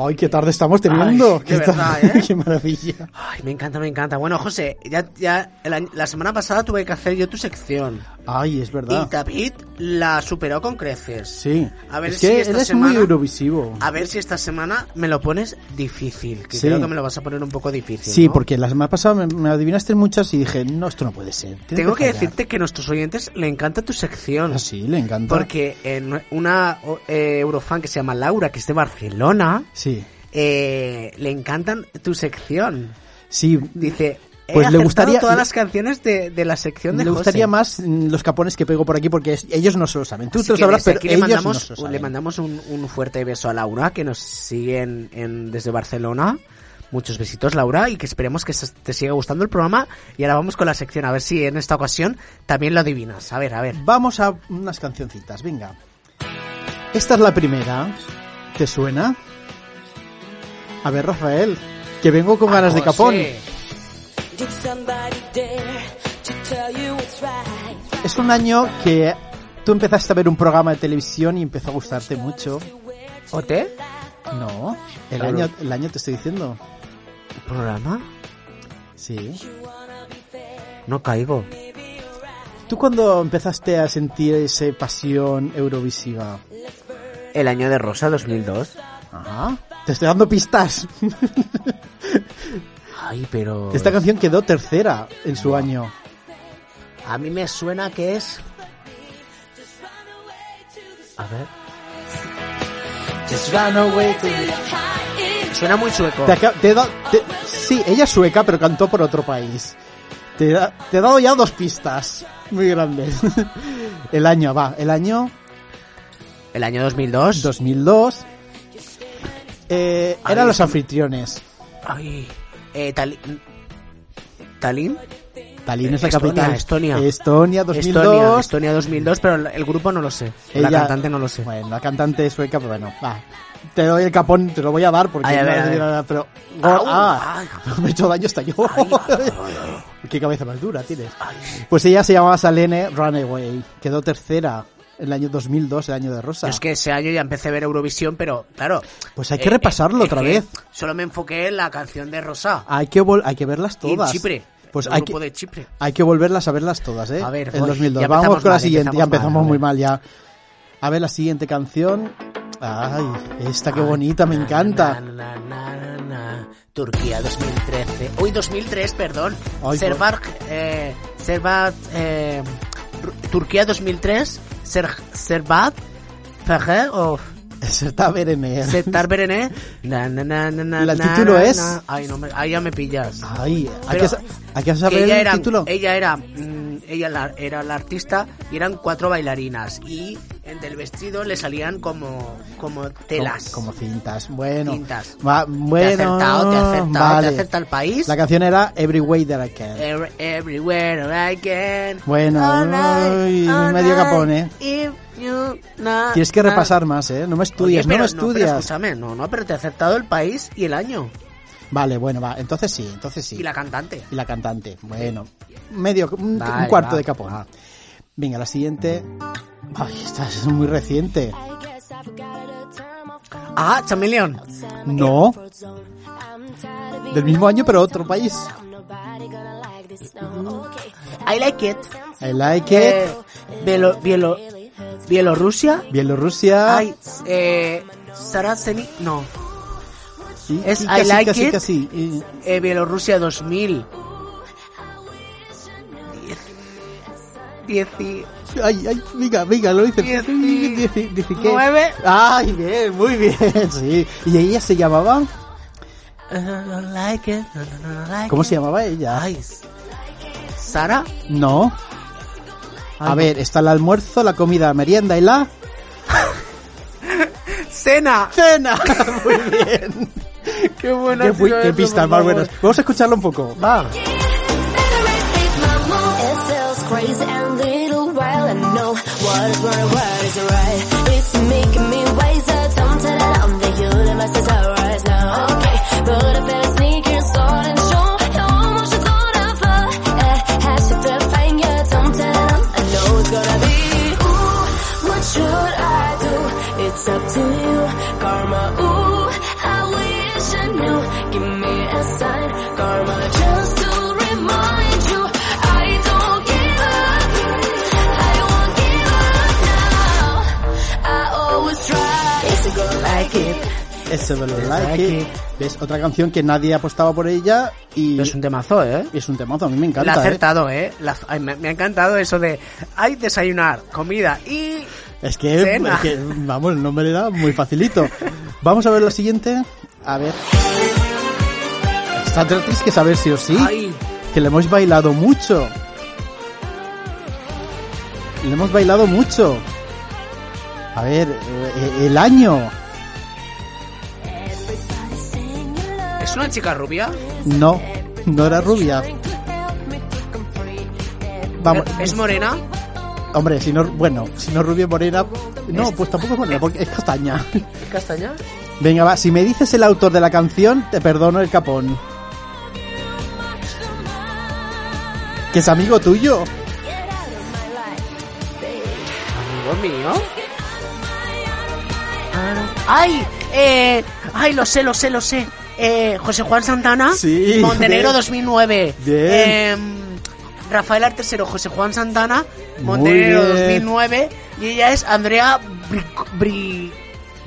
Ay, qué tarde estamos teniendo. Ay, qué, ta- verdad, ¿eh? qué maravilla. Ay, me encanta, me encanta. Bueno, José, ya, ya la semana pasada tuve que hacer yo tu sección. Ay, es Y verdad. David la superó con creces. Sí. A ver es si que esta él es semana- muy eurovisivo. A ver si esta semana me lo pones difícil. Que Sí. creo que me lo vas a poner un poco difícil. Sí, ¿no? porque la semana pasada me, me adivinaste muchas y dije, no, esto no puede ser. Tengo que decirte que a nuestros oyentes le encanta tu sección. Ah, sí, le encanta. Porque en una eh, Eurofan que se llama Laura, que es de Barcelona, Sí, eh, le encantan tu sección. sí. Dice, Pues le gustaría- todas las canciones de, de la sección de Le José. gustaría más mm, los capones que pego por aquí porque es- ellos no se lo saben. Tú Así te lo sabrás, pero le ellos mandamos, no se lo saben. le mandamos un, un fuerte beso a Laura, que nos sigue en, en- desde Barcelona. Muchos besitos, Laura, y que esperemos que te siga gustando el programa. Y ahora vamos con la sección, a ver si en esta ocasión también lo adivinas. A ver, a ver. Vamos a unas cancioncitas, venga. Esta es la primera. ¿Te suena? A ver, Rafael, que vengo con ganas de capón. Es un año que tú empezaste a ver un programa de televisión y empezó a gustarte mucho. ¿Ote? No, el Claro. año, el año te estoy diciendo. ¿Programa? Sí. No caigo. ¿Tú cuando empezaste a sentir esa pasión eurovisiva? El año de Rosa 2002. Ajá. Te estoy dando pistas. Ay, pero... Esta canción quedó tercera en su año. A mí me suena que es... A ver... Just run away to Suena muy sueco. Te aca- te he dado- te- sí, ella es sueca, pero cantó por otro país. Te, he dado ya dos pistas muy grandes. el año, va, el año El año 2002. 2002. Eh, eran los anfitriones. Ay... Eh, ¿Tallinn? Tallinn es la Estonia, capital. Estonia. Estonia 2002. Estonia, Estonia 2002, pero el- grupo no lo sé. La Ella- cantante no lo sé. Bueno, la cantante es sueca, pero bueno, va. Te doy el capón, te lo voy a dar porque Ay, a no ver, a ver. nada, pero Au, ah, ay. me he hecho daño hasta yo. Ay, Qué cabeza más dura tienes. Pues ella se llamaba Salene Runaway. Quedó tercera el año 2002, el año de Rosa. Yo es que ese año ya empecé a ver Eurovisión, pero claro. Pues hay que repasarlo es otra vez. Solo me enfoqué en la canción de Rosa. Hay que vol- hay que verlas Y todas. Chipre. Pues el hay grupo que, de Chipre. hay que volverlas a verlas todas, ¿eh? A ver, en voy. 2002. Ya Vamos con la siguiente. Ya empezamos mal, muy mal ya. A ver la siguiente canción. Ay, esta qué bonita, me encanta. na, na, na, na, na. Turquía 2013. Uy, 2003, perdón. Ay, Servar, eh, Servat, eh, Turquía 2003. Ser, Servat, Ferrer o Está Berener. Setar Berené. Na, na, na, na, na, ¿El título na, es? na. Ay, no me, ahí ya me pillas. Ay, hay que, hay que saber ella el era, título. ella era, mm, ella la- era la artista y eran cuatro bailarinas y del vestido le salían como, como telas. Como, como cintas. Bueno. Cintas. Va, Te ha bueno. acertado, te ha acertado, vale. te acerta el país. La canción era Every Way That I Can. Every- everywhere I can. Bueno, All night, ay, all medio capón, ¿eh? you Tienes que repasar más, ¿eh? No me estudias, Oye, no me pero- pero estudias. escúchame, no, no, pero te ha acertado el país y el año. vale, bueno, va. Entonces sí, entonces sí. Y la cantante. Y la cantante. Bueno, medio, un, Vale, un cuarto va, de capón. va. Venga, la siguiente. Ay, esta es muy reciente. Ah, Chameleon. No. Del mismo año, pero otro país. I like it. I like Eh, it. Bielo, Bielo, Bielorrusia. Bielorrusia. Ay, eh, Saraceni, no, Sí, es sí, I casi, like casi, it. casi. Y- eh, Bielorrusia 2000. Diez, dieci- Ay, ay, venga, venga, lo qué. nueve. Ay, bien, muy bien, sí. ¿Y ella se llamaba? Like it, like ¿Cómo se llamaba ella? Ay, Sara. No. A Ay, ver, está el almuerzo, la comida, merienda y la Cena. cena. Muy bien. Qué buena. Qué, qué pistas más buenas. Vamos a escucharlo un poco. Va. What is right, what is right. It's making me wiser. Don't tell it on the universe is alright now. Okay, but I feel sneaking, sort and show. How much it's gonna fall. Eh, has to feel fine, yeah. Don't tell it on. I know it's gonna be. Ooh, what should I do? It's up to Lo Like like. it. it. Es otra canción que nadie apostaba por ella y Es un temazo, ¿eh? es un temazo. A mí me La encanta. ha ¿eh? acertado, ¿eh? La- ay, me, me ha encantado eso de hay desayunar, comida y Es que, Cena. es que, vamos, el nombre era muy facilito. Vamos a ver la siguiente. A ver. Esta tienes que saber sí o sí. ay, que le hemos bailado mucho. Le hemos bailado mucho. A ver, eh, el año. ¿Es una chica rubia? No, no era rubia. Vamos, ¿Es morena? hombre, si no, bueno, si no es rubia morena, no, pues tampoco es morena, porque es castaña. ¿Es castaña? Venga, va, si me dices el autor de la canción, te perdono el capón. Que es amigo tuyo. Amigo mío. ¡Ay! Eh, ¡Ay, lo sé, lo sé, lo sé! Eh, José Juan Santana. Sí, Montenegro bien. 2009. Bien. Eh, Rafael Artesero, José Juan Santana. Montenegro bien. 2009. Y ella es Andrea Bri- Bri-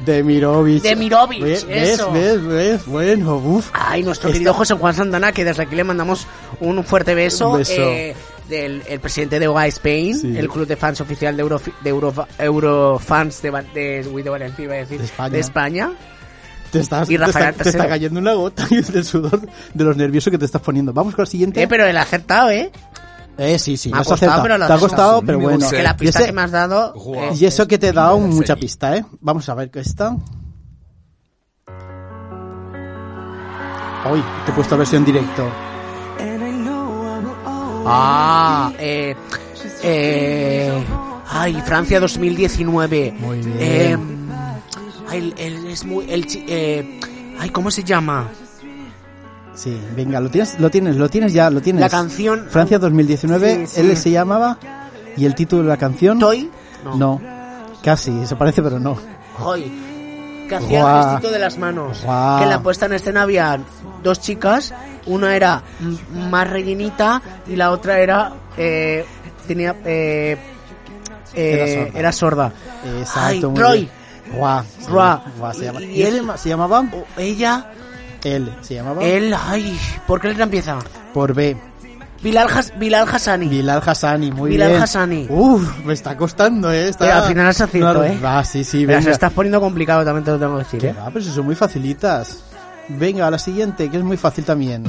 Demirovich. Demirovich, ¿Ves? eso. ¿Ves? ¿Ves? Bueno, uff. Ay, nuestro Esta- querido José Juan Santana, que desde aquí le mandamos un fuerte beso. Un beso. eh, del el presidente de OA Spain, Sí. el club de fans oficial de, Euro, de Euro, Eurofans de, de, de Valencia, iba a decir, De España. de España. Te, estás, Y te, está, te está Artesero. cayendo una gota del sudor de los nerviosos que te estás poniendo. Vamos con la siguiente. Eh, pero ha acertado, ¿eh? Eh, sí, sí, Me ha costado, acertado. pero lo Te ha costado, pero bueno. gusta. Que la pista ese- que me has dado... Eh, Y eso que te he dado mucha pista, ¿eh? Vamos a ver qué está. Hoy te he puesto versión directo. Ah, eh, eh, ay, Francia 2019. Muy bien. Eh, ay, él es muy, el, chi- eh, ay, ¿cómo se llama? Sí, venga, lo tienes, lo tienes, lo tienes ya, lo tienes. La canción. Francia 2019, Sí, sí. él se llamaba y el título de la canción. Toy. No. casi, se parece pero no. Joy, que hacía Guau. el gestito de las manos. Guau. Que en la puesta en escena había dos chicas, una era más rellenita y la otra era eh, tenía eh, eh, Era sorda. era sorda. Exacto, Ay, muy Roy. bien. Sí, Roa. guau, se, llama- Y ¿Y él se llamaba? O ella, Él, se llamaba él, ay, ¿por qué letra empieza? por B. Bilal, Has- Bilal Hassani. Bilal Hassani, muy Bilal bien. Hassani. Uf, me está costando, eh. Está... Pero al final has acierto, No, eh. Va, sí, sí, Mira, se venga. estás poniendo complicado, también te lo tengo que decir, ¿eh? va, pero si son muy facilitas. Venga, a la siguiente, que es muy fácil también.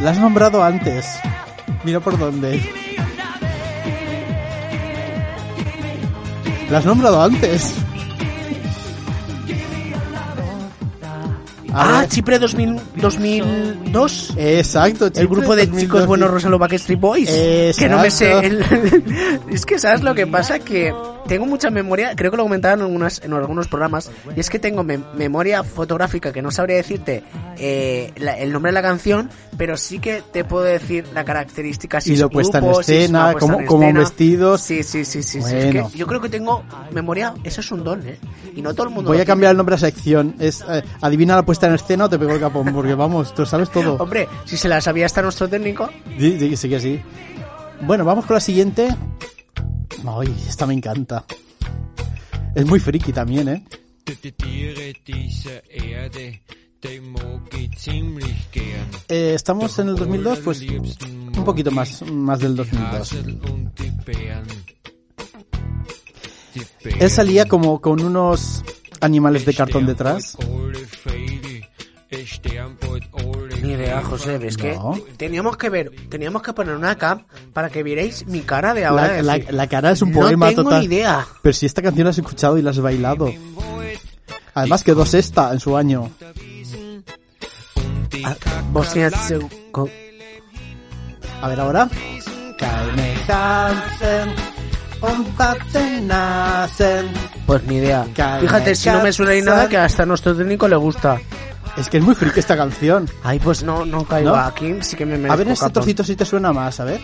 La has nombrado antes. Mira por dónde. La has nombrado antes. A Ah, ver. Chipre 2000, 2002. Exacto, El Chipre grupo de 2012. chicos buenos Rosalo Backstreet Boys. Que no me sé. Exacto. el- es que, ¿sabes lo que pasa? Que tengo mucha memoria, creo que lo comentaba en, algunas, en algunos programas, y es que tengo mem- memoria fotográfica que no sabría decirte eh, la- el nombre de la canción, pero sí que te puedo decir la característica. Si Y lo puesta en si escena, en cómo escena. vestidos. Sí, sí, sí, sí. sí, Bueno. Es que yo creo que tengo memoria, eso es un don, ¿eh? Y no todo el mundo Voy a cambiar el nombre a sección. Es eh, adivina la puesta en escena o te pego el capón, porque vamos, tú sabes todo. Hombre, si se la sabía hasta nuestro técnico. Sí, sí, sí que sí. Bueno, vamos con la siguiente. Ay, esta me encanta. Es muy friki también, ¿eh? Eh, estamos en el 2002, pues un poquito más, más del 2002. Él salía como con unos animales de cartón detrás. Ni idea, José, es que No. teníamos que ver, teníamos que poner una cam para que vierais mi cara de ahora. La, la- la cara es un no poema tengo total. ni idea. Pero si esta canción la has escuchado y la has bailado. Además quedó sexta en su año. Ah, Bosnia Herzegovina. A ver ahora. Pues ni idea. Fíjate, si no me suena ni nada, que hasta a nuestro técnico le gusta. Es que es muy friki esta canción. Ay, pues no, no caigo. ¿No? Aquí sí que me merezco A ver este trocito si te suena más, a ver.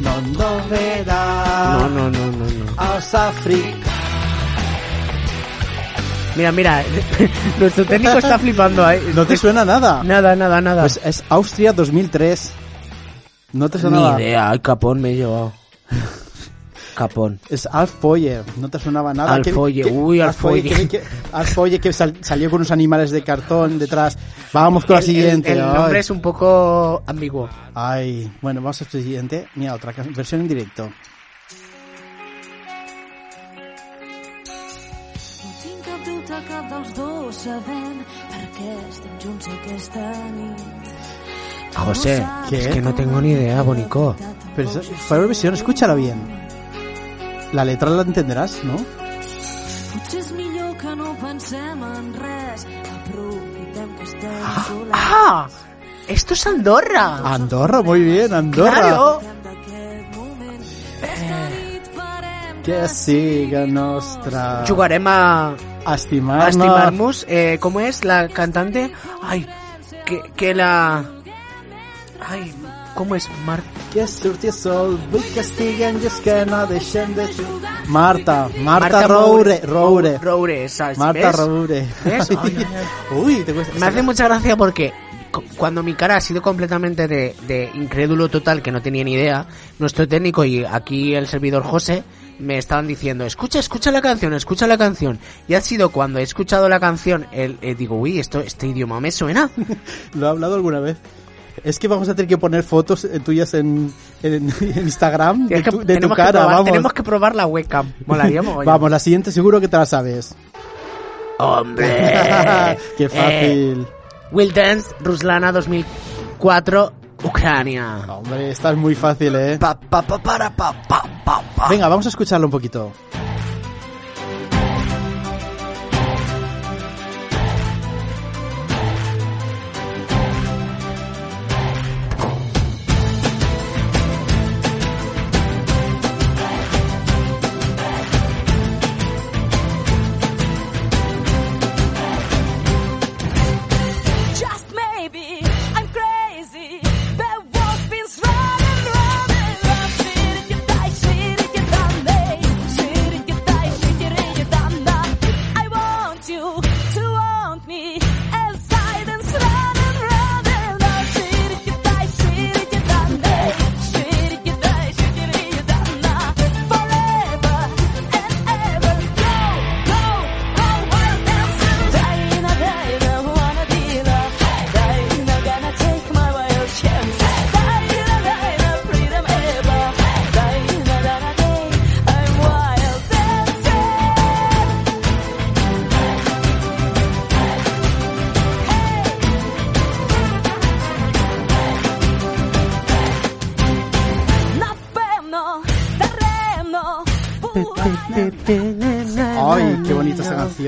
No, no. No, no, no. Mira, mira, nuestro técnico está flipando ahí. ¿No te suena nada? Nada, nada, nada. Pues es Austria 2003. ¿No te suena ni nada? idea, ay, capón me he llevado. Capón. Es Alf Foyer, no te sonaba nada. Alf ¿Qué- Foyer, qué- uy, Alf Foyer. que- que- Alf Foyer que sal- salió con unos animales de cartón detrás. Vamos con la siguiente. El, nombre es un poco ambiguo. Ay, bueno, vamos a la siguiente. Mira, otra versión en directo. No tinc cap dubte cap dels dos sabem per José, ¿Qué? es que no tengo ni idea, Bonico. Pero es- fue Eurovisión, escúchala bien. La letra la entenderás, ¿no? Potser és millor que no pensem en res. Aprofitem que estem solars. ¡Ah! ¡Esto es Andorra! Andorra, muy bien, Andorra. ¡Claro! Que siga nostra... Jugarem a, a a estimar-nos. estimarnos. Eh, ¿Cómo es la cantante? Ay, que, que la... Ay, ¿cómo es? El. Marta, Marta, Marta Roure. Roure. Roure, ¿sabes? Marta ¿Ves? Roure. ¿Ves? Uy, te cuesta. Me hace mucha gracia porque cu- cuando mi cara ha sido completamente de, de incrédulo total, que no tenía ni idea, nuestro técnico y aquí el servidor José me estaban diciendo, escucha, escucha la canción, escucha la canción. Y ha sido cuando he escuchado la canción, el, eh, digo, uy, esto, este idioma me suena. ¿Lo he hablado alguna vez? Es que vamos a tener que poner fotos eh, tuyas en, en, en Instagram de tu, de tu cara, probar, vamos. tenemos que probar la webcam. Molaría mogollón. Vamos, la siguiente seguro que te la sabes. ¡Hombre! Qué Eh, fácil. Will Dance, Ruslana 2004, Ucrania. Hombre, esta es muy fácil, ¿eh? Pa, pa, pa, para, pa, pa, pa, pa. Venga, vamos a escucharlo un poquito.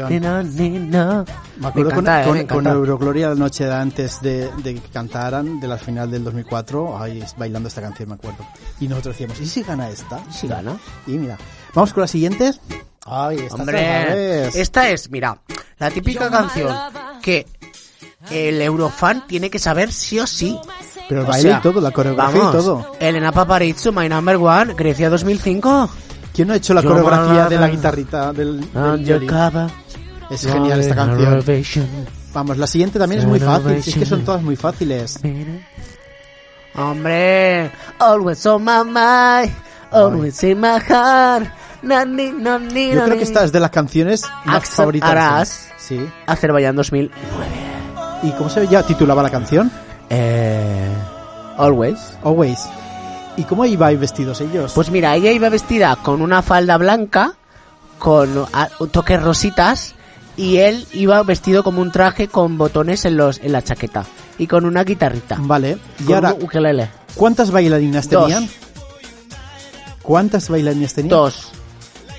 Bonita esa canción. Me acuerdo con, encanta, eh, con- me con. Eurogloria la noche de antes de, de que cantaran, de la final del 2004, ay, bailando esta canción, me acuerdo. Y nosotros decíamos, ¿y si gana esta? Si gana. Y mira, vamos con las siguientes. Ay, esta Hombre, esta es, mira, la típica canción que el Eurofan tiene que saber sí o sí. Pero el O baile sea, y todo, la coreografía vamos, y todo. Elena Paparizou, My Number One, Grecia 2005. ¿Quién no ha hecho la Yo coreografía de la guitarrita del, del Es genial esta canción. Renovation. Vamos, la siguiente también es muy fácil. si es que son todas muy fáciles. Hombre, always on my mind, always in my heart. Na, ni, na, ni, Yo na, creo que esta es de las canciones más Axel favoritas. Aras. Sí. Azerbaiyán 2000. ¿Y cómo se ya titulaba la canción? Eh, always. Always. ¿Y cómo ibais vestidos ellos? Pues mira, ella iba vestida con una falda blanca, con ah, toques rositas, y él iba vestido como un traje con botones en los en la chaqueta y con una guitarrita. Vale. Y ahora, ukelele. ¿cuántas bailarinas Dos. tenían? ¿Cuántas bailarinas tenían? Dos,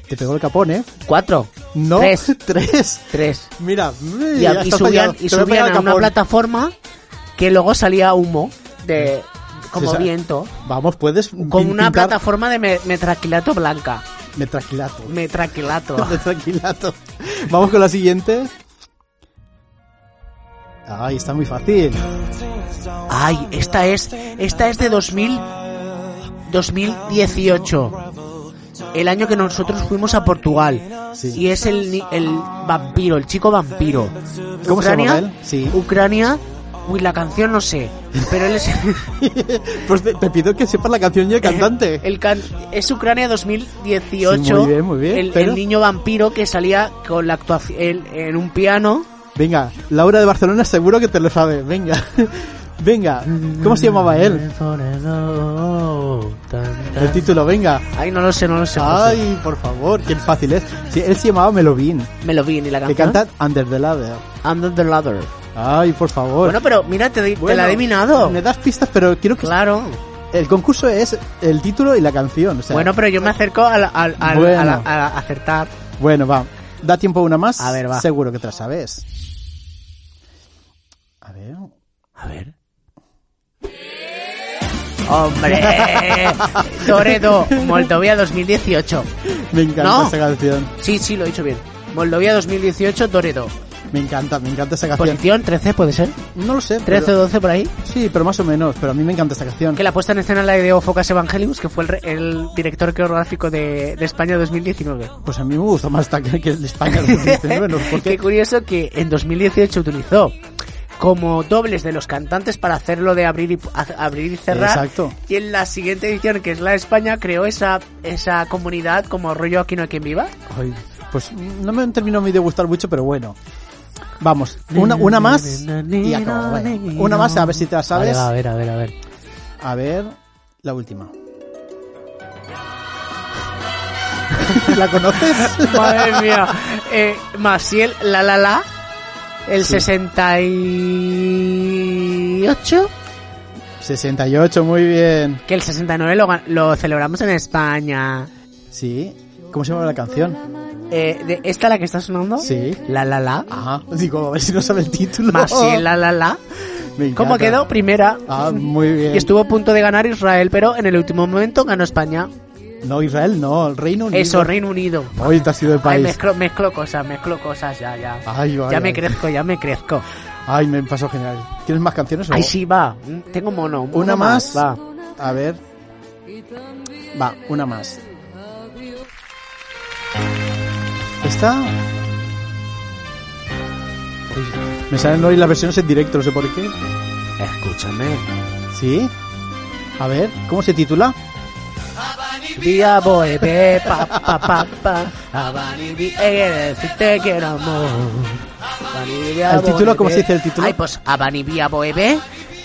Te pegó el capón, ¿eh? cuatro, No, Tres. tres. tres. Mira, Y, ya y subían, y a subían una plataforma que luego salía humo de como viento, Vamos, puedes con una plataforma de me- metraquilato blanca. Metraquilato. Metraquilato. Metraquilato. Vamos con la siguiente. Ay, está muy fácil. Ay, esta es, esta es de 2000, 2018. El año que nosotros fuimos a Portugal. Sí. Y es el, el vampiro, el chico vampiro. ¿Cómo se llama él? Sí. Ucrania. Uy, la canción no sé. Pero él es, Pues te, te pido que sepas la canción y el cantante. el can- es Ucrania 2018. Sí, muy bien, muy bien, El, pero- el niño vampiro que salía con la actuación en, en un piano. Venga, Laura de Barcelona seguro que te lo sabe. Venga. Venga. ¿Cómo se llamaba él? El título, venga. Ay, no lo sé, no lo sé. Ay, por favor, qué fácil es. Sí, él se llamaba Melovin. Me lo vi ni la Que canción. canta Under the Ladder. Under the Ladder. Ay, por favor. Bueno, pero mira, te, la he adivinado. Me das pistas, pero quiero que... Claro. El concurso es el título y la canción. o sea, Bueno, pero yo me acerco al, al- al- Bueno. a, la- a acertar. Bueno, va. Da tiempo a una más. A ver, va. Seguro que te la sabes. A ver. A ver. ¡Hombre! Toredo, Moldovia 2018. Me encanta No. esa canción. Sí, sí, lo he dicho bien. Moldovia 2018, Toredo. Me encanta, me encanta esa canción. Posición 13, ¿puede ser? No lo sé. 13 o pero- 12 por ahí. Sí, pero más o menos. Pero a mí me encanta esta canción. Que la puesta en escena la de Focas Evangelius, que fue el, el director coreográfico de, de España 2019. Pues a mí me gusta más esta que que el de España. 2019, no sé por Qué curioso que en 2018 utilizó como dobles de los cantantes para hacerlo de abrir y, a- abrir y cerrar. Exacto. Y en la siguiente edición, que es la de España, creó esa, esa comunidad como rollo Aquí no hay quien viva. Ay, pues no me terminó de gustar mucho, pero bueno. Vamos, una, una más y acabo. venga. Una más, a ver si te la sabes. Vale, a ver, a ver, a ver. A ver, la última. ¿La conoces? Madre mía. Eh, Masiel, la la la. El 68. 68, muy bien. Que el 69 lo, lo celebramos en España. Sí. ¿Cómo se llama la canción? Eh, de, ¿Esta la que está sonando? Sí. La la la. Ajá. Digo, a ver si no sabe el título. Masiel, la la la. Encanta. ¿Cómo quedó? Primera. Ah, muy bien. Y estuvo a punto de ganar Israel, pero en el último momento ganó España. No, Israel, no, el Reino Unido. Eso, Reino Unido. Hoy te has sido Ay, país. mezclo, mezclo cosas, mezclo cosas, ya, ya. Ay, vaya, ya me crezco, ya me crezco. Ay, me pasó genial. ¿Tienes más canciones o Ay, sí, va. Tengo mono. Una uno más. Va. A ver. Va, una más. Uy, me salen hoy las versiones en directo, no sé por qué. Escúchame. ¿Sí? A ver, ¿cómo se titula? Día pa, pa, pa, pa. Eh, amor. Via, ¿El título? ¿Cómo se dice el título? Ay, pues Abani Via Boebe.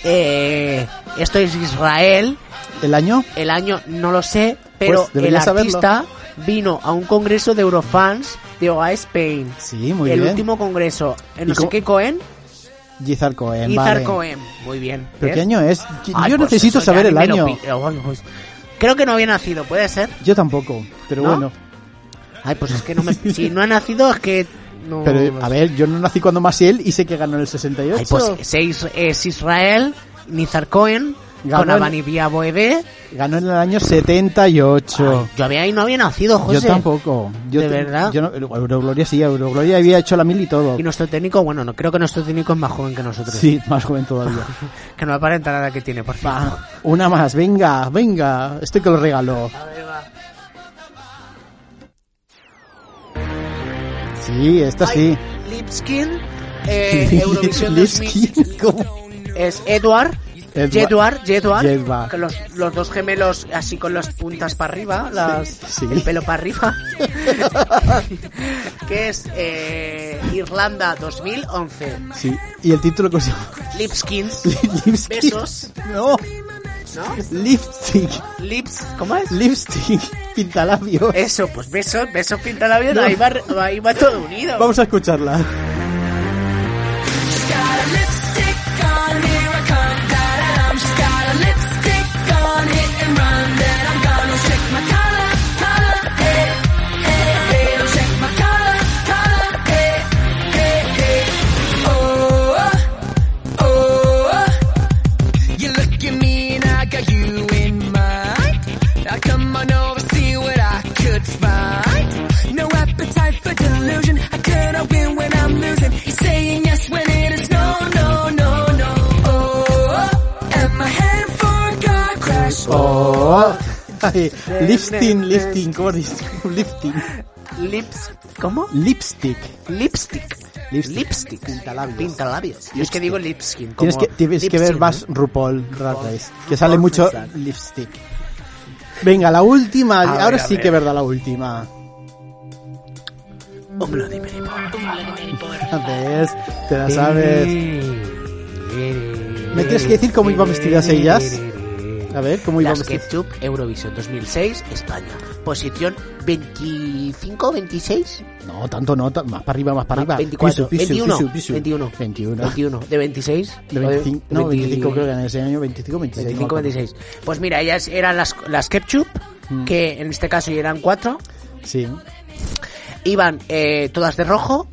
Eh, esto es Israel. ¿El año? El año no lo sé, pero Pues el artista vino a un congreso de Eurofans de OA Spain. Sí, muy el bien. último congreso. En ¿Y no sé qué Cohen. Gizar Cohen. Izar vale. Cohen. Muy bien. ¿Pero ¿ves? qué año es? Yo Ay, pues necesito saber el año. pues, Creo que no había nacido, ¿puede ser? Yo tampoco, pero ¿No? bueno. Ay, pues es que no me... si no ha nacido es que... No, Pero, a ver, yo no nací cuando Masiel y sé que ganó en el 68. Ay, pues es Israel, Nizar Cohen, Ganó con en- Abani Via Boebe. Ganó en el año 78. Yo había ahí no había nacido, José. Yo tampoco. Yo ¿De te- verdad? Yo no, Eurogloria sí, Eurogloria había hecho la mil y todo. Y nuestro técnico, bueno, no creo que nuestro técnico es más joven que nosotros. Sí, más joven todavía. Que no aparenta nada que tiene, por favor. Va, una más, venga, venga. Estoy que lo regalo. A ver, va. Sí, esta sí. Lipskin, eh, Eurovisión 2000. Lipskin, ¿cómo? Es Edward. Edward. Jedward, Jedward, con los, los dos gemelos así con las puntas para arriba, las, Sí. el pelo para arriba, que es eh, Irlanda 2011, Sí. ¿Y el título cómo se llama? Lipskins, Lipstick. besos, No, ¿no? lipstick. Lips, ¿cómo es? Lipstick. Pintalabios. Eso, pues besos, besos pintalabios, No. ahí, va, ahí va todo unido. Vamos a escucharla. Oh, am I headed for a car crash? Oh. Ay, lifting, lifting, ¿cómo dices? Lifting. Lips, ¿cómo? Lipstick. Lipstick. Lipstick. Lipstick. Pintalabios. Pintalabios. Yo es que digo lipskin. Tienes que, tienes que lipstick, ver ¿no? más RuPaul Drag Race, que sale mucho lipstick. Venga, la última, A ahora sí que es verdad la última. Un Bloody Mary, por favor. ¿Ves? Te la sabes. ¿Me tienes que decir cómo iban vestidas ellas? A ver, ¿cómo iba Las? Ketchup Eurovisión 2006, España. Posición 25, 26, No, tanto no, más para arriba, más para arriba. 24, Pisu, pisu, 21, pisu, pisu. 21, 21. 21, de 26. De o 25, no, 20 25 creo que en ese año, 25, 26. 25, no me acuerdo. 26. Pues mira, ellas eran las, las Ketchup, Mm. que en este caso ya eran cuatro. Sí. Iban eh, todas de rojo,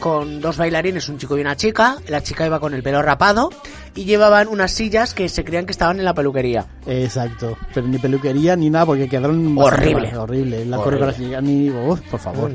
con dos bailarines, un chico y una chica. La chica iba con el pelo rapado y llevaban unas sillas que se creían que estaban en la peluquería. Exacto, pero ni peluquería ni nada porque quedaron Horrible. mal, horrible. La coreografía ni, uf, por favor.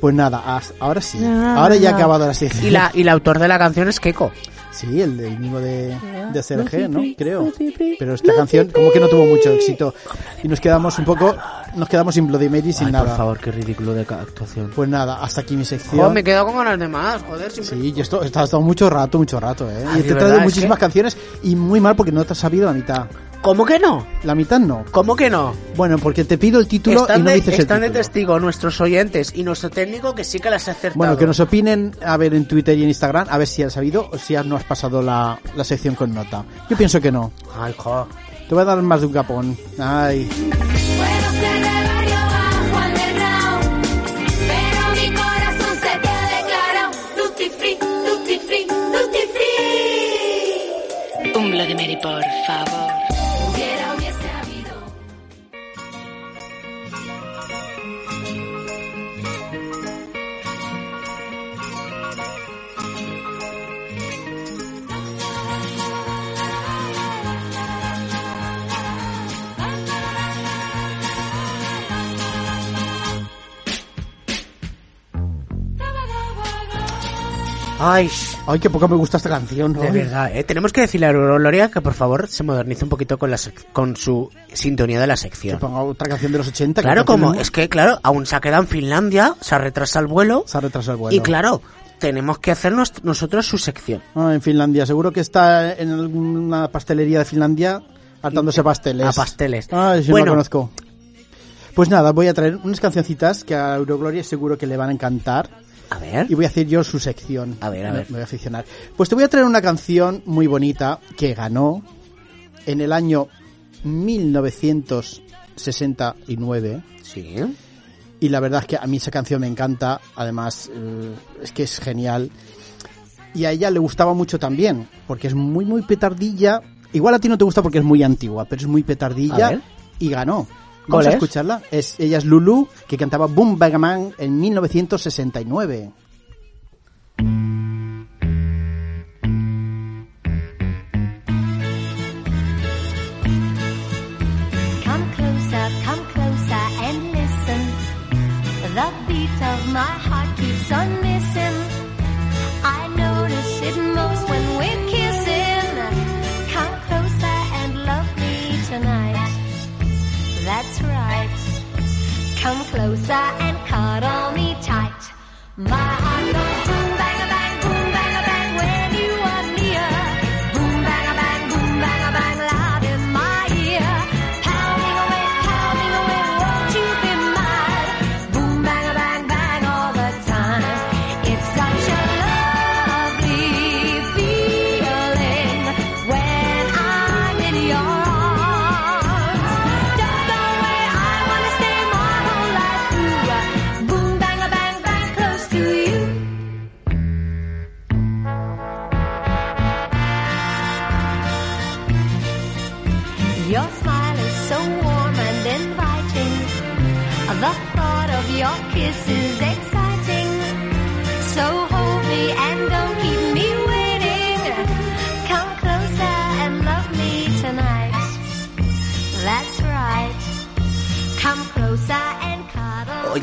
Pues nada, ahora sí. Ahora ya ha acabado la sección. Y, la, y el autor de la canción es Keiko. Sí, el del mismo de, de SRG, ¿no? Creo. Pero esta canción como que no tuvo mucho éxito. Y nos quedamos un poco, nos quedamos sin Bloody Mary sin Ay, nada. por favor, qué ridículo de actuación. Pues nada, hasta aquí mi sección. me he quedado con ganas de más, joder. siempre- Sí, y esto está estado mucho rato, mucho rato, ¿eh? Ay, y te he traído muchísimas que- canciones y muy mal porque no te has sabido la mitad. ¿Cómo que no? La mitad no. ¿Cómo que no? Bueno, porque te pido el título y Están, no de, dices el están de testigo nuestros oyentes y nuestro técnico que sí que las ha acertado. Bueno, que nos opinen, a ver, en Twitter y en Instagram, a ver si has sabido o si no has pasado la, la sección con nota. Yo pienso que no. Ay, jo. Te voy a dar más de un capón. Ay. Ser de barrio bajo underground, Ay, Ay, qué poco me gusta esta canción. de verdad, ¿eh? Tenemos que decirle a Gloria que por favor se modernice un poquito con, la con su sintonía de la Que sección. ponga otra canción de los 80. que Claro, como es que, claro, aún se ha quedado en Finlandia, se ha retrasado el vuelo. Se ha retrasado el vuelo. Y claro, tenemos que hacer nosotros su sección. Ah, en Finlandia. Seguro que está en alguna pastelería de Finlandia hartándose pasteles. A pasteles. Ay, si Bueno. no conozco. Pues nada, voy a traer unas cancioncitas que a Eurogloria seguro que le van a encantar. A ver. Y voy a hacer yo su sección. A ver, a ver. Me voy a aficionar. Pues te voy a traer una canción muy bonita que ganó en el año 1969. Sí. Y la verdad es que a mí esa canción me encanta. Además, eh, es que es genial. Y a ella le gustaba mucho también. Porque es muy, muy petardilla. Igual a ti no te gusta porque es muy antigua, pero es muy A petardilla. ver. Y ganó. ¿Cuál Vamos a es? escucharla. Es, ella es Lulu, que cantaba Boom Bang Man en 1969. Come closer, come closer and listen. The beat of my heart keeps on missing. I notice it most Come closer and cuddle me tight. My heart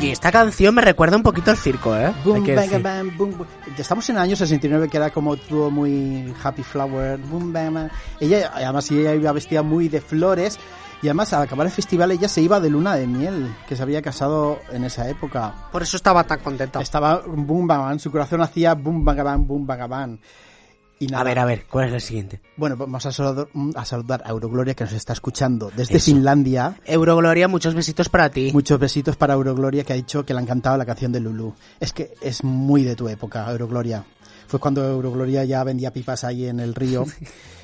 Oye, esta canción me recuerda un poquito al circo, ¿eh? Boom, bang, decir. bang, boom, boom. Estamos en el año 69 que era como todo muy happy flower. Boom, bang, bang. Ella, además, ella iba vestida muy de flores. Y además, al acabar el festival, ella se iba de luna de miel, que se había casado en esa época. Por eso estaba tan contenta. Estaba boom, bang, bang. Su corazón hacía boom, bang, bang, boom, bang, bang. Y nada. A ver, a ver, ¿cuál es el siguiente? Bueno, vamos a saludar, a saludar a Eurogloria que nos está escuchando desde Eso. Finlandia. Eurogloria, muchos besitos para ti. Muchos besitos para Eurogloria que ha dicho que le ha encantado la canción de Lulu. Es que es muy de tu época, Eurogloria. Fue cuando Eurogloria ya vendía pipas ahí en el río.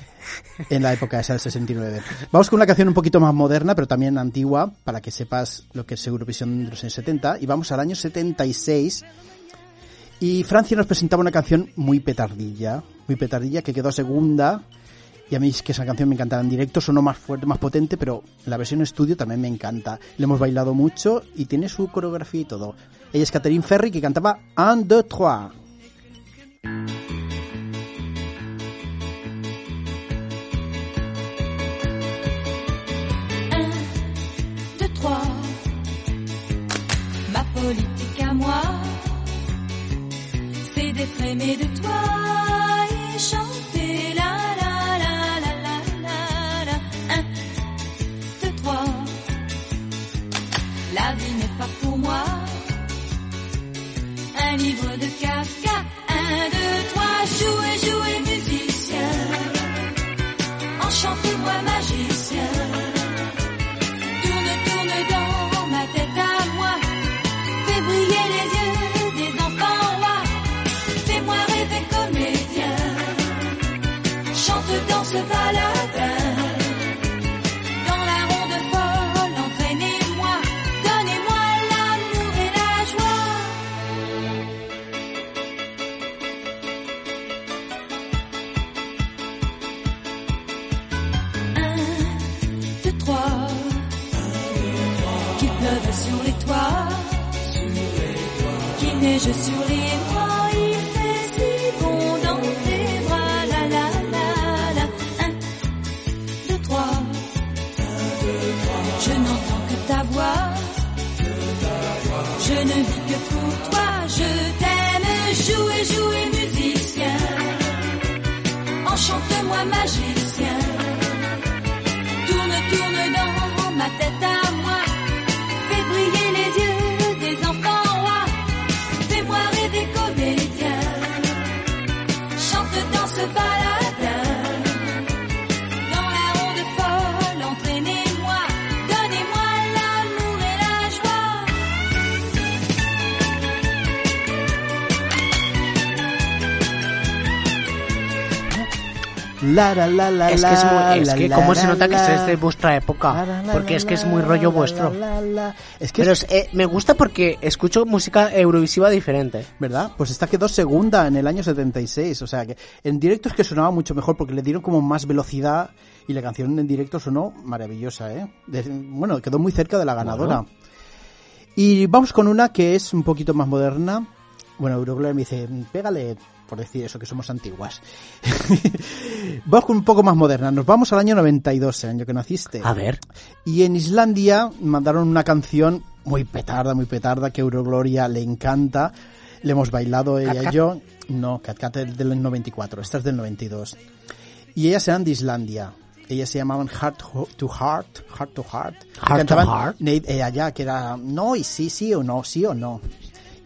en la época esa del 69. Vamos con una canción un poquito más moderna, pero también antigua, para que sepas lo que es Eurovisión de los años 70. Y vamos al año 76. Y Francia nos presentaba una canción muy petardilla, muy petardilla, que quedó segunda. Y a mí es que esa canción me encantaba en directo, sonó más fuerte, más potente, pero la versión estudio también me encanta. Le hemos bailado mucho y tiene su coreografía y todo. Ella es Catherine Ferry, que cantaba Un, deux, trois. Politique à moi, d'être de toi et chanter la la la la la la la. Un, deux, trois. La vie n'est pas pour moi. Un livre de Kafka. Un, deux, trois. Jouez, jouez, Neige sur les toits. Il fait si bon dans tes bras. La la la la. Un, deux, trois. Je n'entends que ta voix. Je ne vis que pour toi. Je t'aime. Jouer, jouer, musicien. Enchante-moi, magicien. La, la, la, la, Es que es, muy, es que cómo se nota que es de vuestra época, porque es que es muy rollo vuestro. Es que Pero es, eh, me gusta porque escucho música eurovisiva diferente. ¿verdad? Pues esta quedó segunda en el año 76, o sea que en directo es que sonaba mucho mejor porque le dieron como más velocidad y la canción en directo sonó maravillosa, ¿eh? De- bueno, quedó muy cerca de la ganadora. Y vamos con una que es un poquito más moderna. Bueno, Eurogloria me dice, pégale, por decir eso, que somos antiguas. vamos con un poco más moderna. Nos vamos al año 92, el año que naciste. A ver. Y en Islandia mandaron una canción muy petarda, muy petarda, que Eurogloria le encanta. Le hemos bailado ella Cat y yo. No, Cat Cat es del 94, esta es del 92. Y ellas eran de Islandia. Ellas se llamaban Heart to Heart, Heart to Heart. Heart to cantaban Heart. Nate- eh, allá, que era no y sí, sí o no, sí o no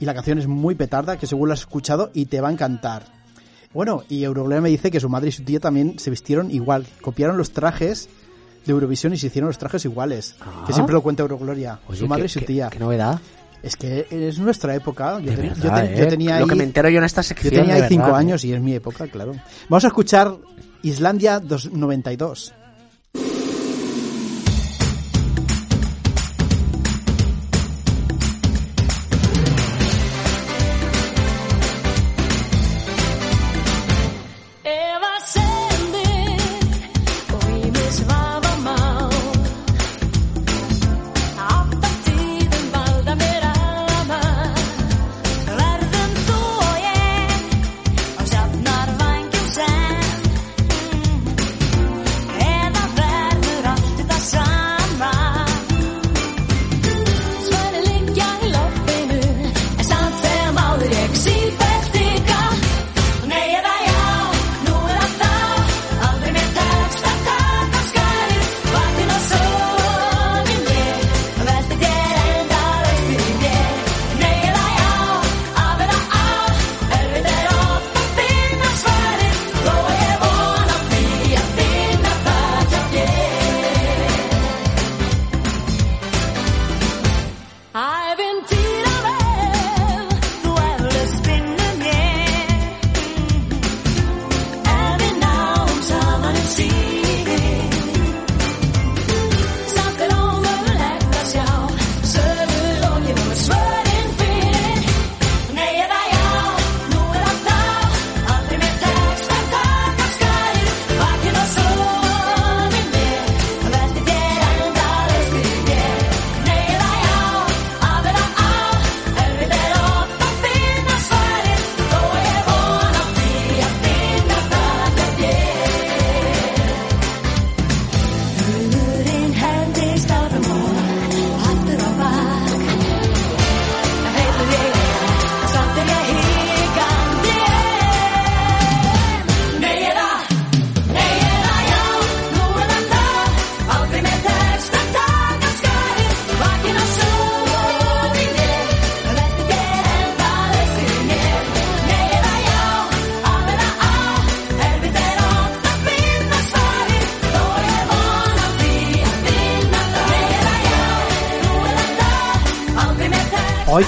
y la canción es muy petarda, que seguro la has escuchado y te va a encantar. Bueno, y Euroglea me dice que su madre y su tía también se vistieron igual, copiaron los trajes de Eurovisión y se hicieron los trajes iguales, que ah. siempre lo cuenta Eurogloria, su madre y su tía. Qué, novedad. Es que es nuestra época. Yo, tenía ahí, ¿eh? Lo que me entero yo en esta sección. Yo tenía ahí ¿eh? años y es mi época, claro. Vamos a escuchar Islandia 292.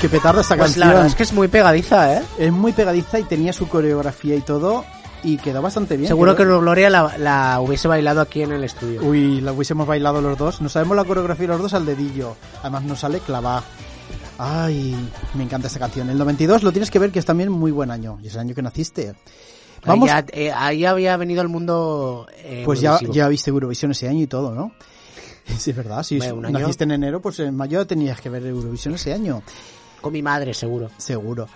Qué petarda esta Pues canción! la verdad es que es muy pegadiza, ¿eh? Es muy pegadiza y tenía su coreografía y todo. Y quedó bastante bien. Seguro que quedó- Gloria la, la hubiese bailado aquí en el estudio. Uy, la hubiésemos bailado los dos. Nos sabemos la coreografía los dos al dedillo. Además nos sale clavada. Ay, me encanta esta canción. El 92 lo tienes que ver que es también muy buen año. Y es el año que naciste. Vamos, Ahí, ya- eh, ahí había venido al mundo. eh, pues ya, ya viste Eurovisión ese año y todo, ¿no? Sí, es verdad. Si año. naciste en enero, pues en mayo tenías que ver Eurovisión ese año. Con mi madre, seguro. Seguro.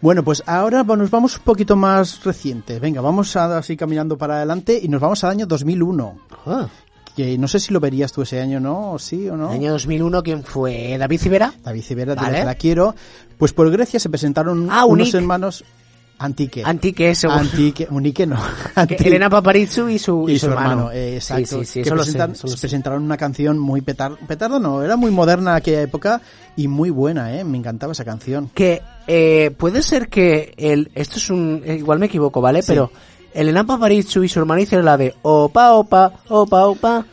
Bueno, pues ahora nos vamos un poquito más reciente. Venga, vamos a- así caminando para adelante y nos vamos al año 2001. Ah, Que no sé si lo verías tú ese año, ¿no? ¿O sí o no? Año 2001, ¿quién fue? ¿David Civera? David Civera, Vale. la quiero. Pues por Grecia se presentaron Ah, unos Unique. hermanos Antique. Antique, seguro. Antique, Unique no. Que Antique. Elena Paparizou y su, y su hermano, eh, exacto. Sí, sí, sí, que eso presentan- eso sé. presentaron una canción muy petar, petardo, no, era muy moderna aquella época y muy buena, eh, me encantaba esa canción. Que eh, puede ser que el. Esto es un. eh, igual me equivoco, ¿vale? Pero Elena Paparizou y su hermano hicieron la de Opa, opa, opa, opa.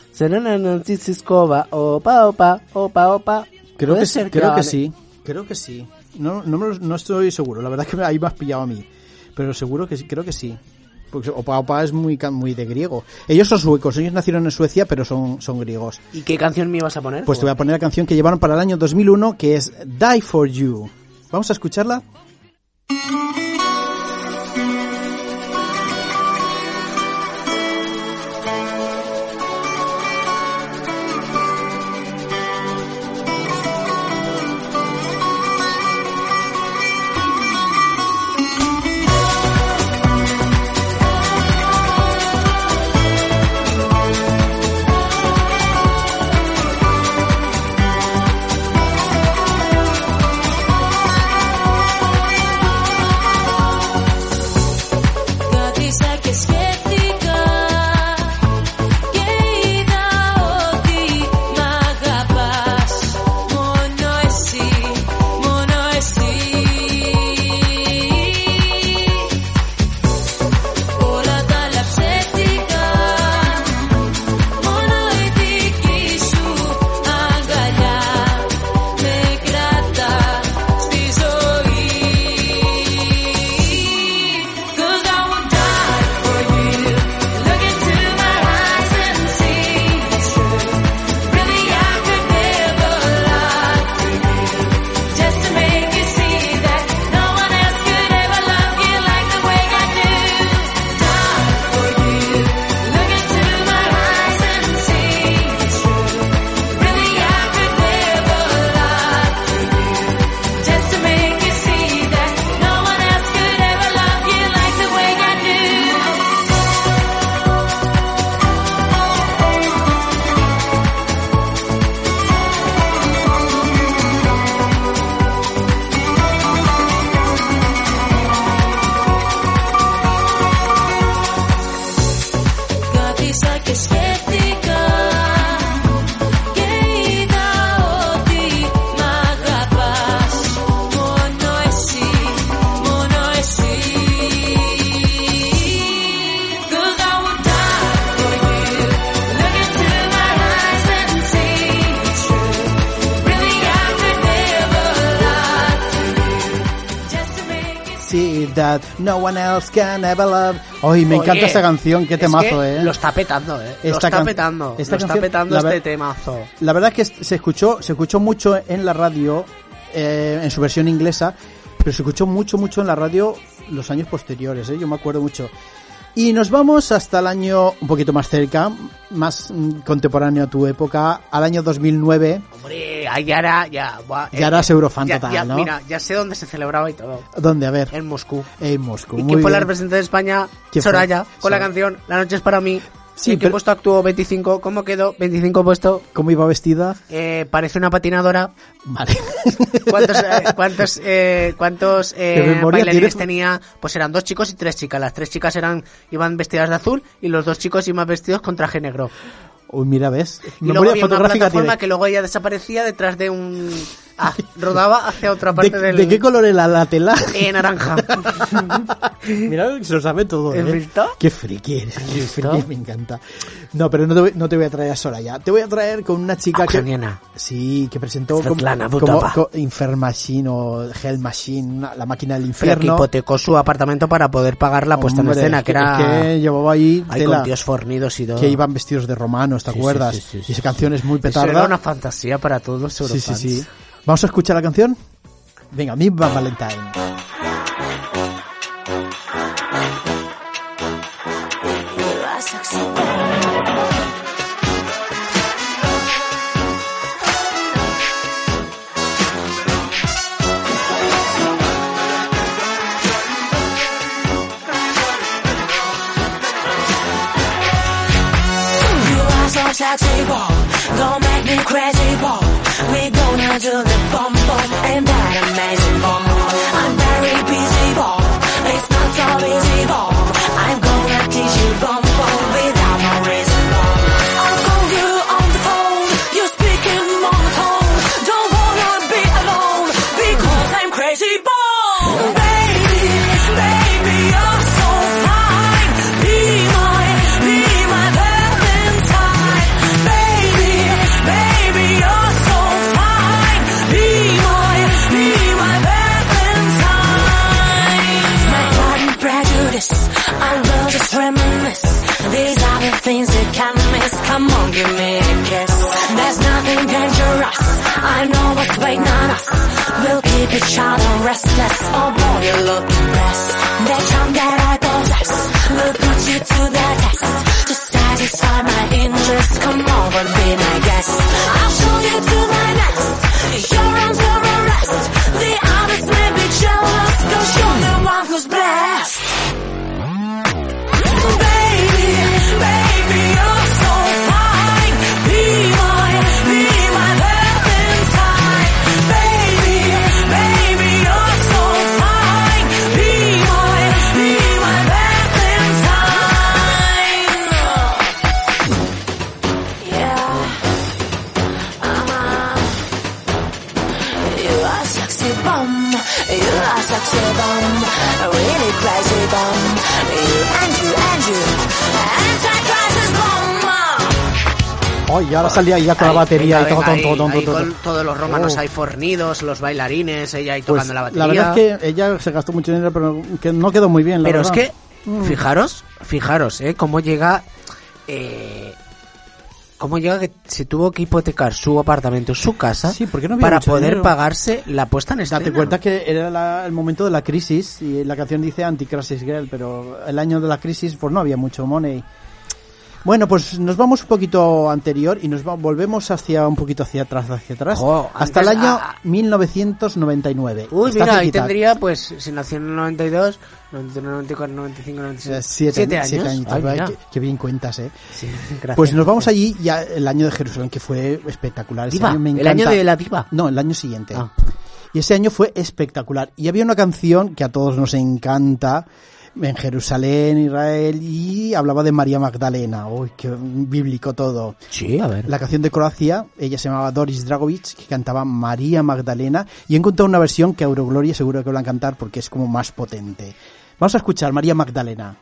Escoba, opa, opa, opa, opa. Creo que, ser creo que sí, creo que sí. No, no, me no estoy seguro, la verdad que me- ahí me has pillado a mí, pero seguro que sí, creo que sí. Porque Opa Opa es muy, muy de griego. Ellos son suecos, ellos nacieron en Suecia, pero son, son griegos. ¿Y qué canción me ibas a poner? Pues te voy a poner la canción que llevaron para el año 2001, que es Die For You. ¿Vamos a escucharla? One else can ever love. Ay, me Oye, encanta esta canción, qué es temazo, que eh. Lo está petando, eh. lo Esta está can- petando. esta lo está canción, petando la este temazo. La verdad que se escuchó, se escuchó mucho en la radio, eh, en su versión inglesa, pero se escuchó mucho, mucho en la radio los años posteriores, ¿eh? yo me acuerdo mucho. Y nos vamos hasta el año un poquito más cerca, más mm, contemporáneo a tu época, al año 2009. Hombre, ahí ya era, ya, buah, Ya eras Eurofan ya- total, ya- ¿no? Mira, ya sé dónde se celebraba y todo. ¿Dónde? A ver, En Moscú. en Moscú. ¿Y quién fue la representante de España? Soraya, con la canción La noche es para mí. Sí, ¿En qué pero- puesto actuó? 25. ¿Cómo quedó? 25 puesto. ¿Cómo iba vestida? Eh, parece una patinadora. Vale. ¿Cuántos, eh, cuántos, eh, cuántos eh, ¿Qué memoria bailarines tienes? tenía? Pues eran dos chicos y tres chicas. Las tres chicas eran iban vestidas de azul y los dos chicos iban vestidos con traje negro. Uy, mira, ves. Y luego había una plataforma tiene. que luego ella desaparecía detrás de un ah, rodaba hacia otra ¿De, parte del... de qué color era la tela? Eh, naranja. Mira, se lo sabe todo, ¿eh? ¿Has visto? Qué friki eres, qué friki, me encanta. No, pero no te, voy, no te voy a traer a Soraya. Te voy a traer con una chica que... Ucraniana. Sí, que presentó como, Svetlana como, Butova. co- Infer Machine o Hell Machine, la máquina del Pero que infierno. hipotecó su apartamento para poder pagar la puesta en escena, es que era... que llevaba ahí tela, con tíos fornidos y todo. que iban vestidos de romanos, ¿te Sí, acuerdas? sí, sí, y esa canción es muy Eso petarda. era una fantasía para todos los Sí, sí, sí. ¿Vamos a escuchar la canción? Venga, Valentine. You are so sexy, boy. Don't make me crazy, boy. We gonna do the bum bum and that amazing bum. I'm very busy, boy. It's not so easy, boy. Come on, give me a kiss. There's nothing dangerous. I know what's waiting on us. We'll keep each other restless. Oh boy, you look best. The charm that I possess will put you to the test. To satisfy my interest, come over, be my guest. I'll Oh, y ahora salía ya con la Ahí, batería venga, y todo, venga, todo, ahí, todo, ahí con todos los romanos Oh. ahí fornidos, los bailarines, ella ahí Pues, tocando la batería. verdad es que ella se gastó mucho dinero, pero que no quedó muy bien, la Pero es verdad. que, fijaros, fijaros, ¿eh? Cómo llega... Eh, cómo llega que se tuvo que hipotecar su apartamento, su casa, Sí, porque no para poder dinero. pagarse la puesta en escena. Date cuenta que era la- el momento de la crisis y la canción dice Anti-Crisis Girl, pero el año de la crisis pues no había mucho money. Bueno, pues nos vamos un poquito anterior y nos va- volvemos hacia un poquito hacia atrás, hacia atrás, hasta el año ah. 1999. Uy, Está mira, ahí tendría, pues, si nació en el 92, 91, 94, 95, 96, Eh, Siete, siete años. siete mira. qué, qué bien cuentas, eh. Sí, gracias. Pues nos vamos allí ya el año de Jerusalén, que fue espectacular. Ese Diva, año me el encanta. año de la diva. No, el año siguiente. Ah. Y ese año fue espectacular. Y había una canción que a todos nos encanta en Jerusalén, Israel, y hablaba de María Magdalena. Uy, qué bíblico todo. Sí, a ver. La canción de Croacia, ella se llamaba Doris Dragovic, que cantaba María Magdalena. Y he encontrado una versión que Eurogloria seguro que van a cantar porque es como más potente. Vamos a escuchar María Magdalena.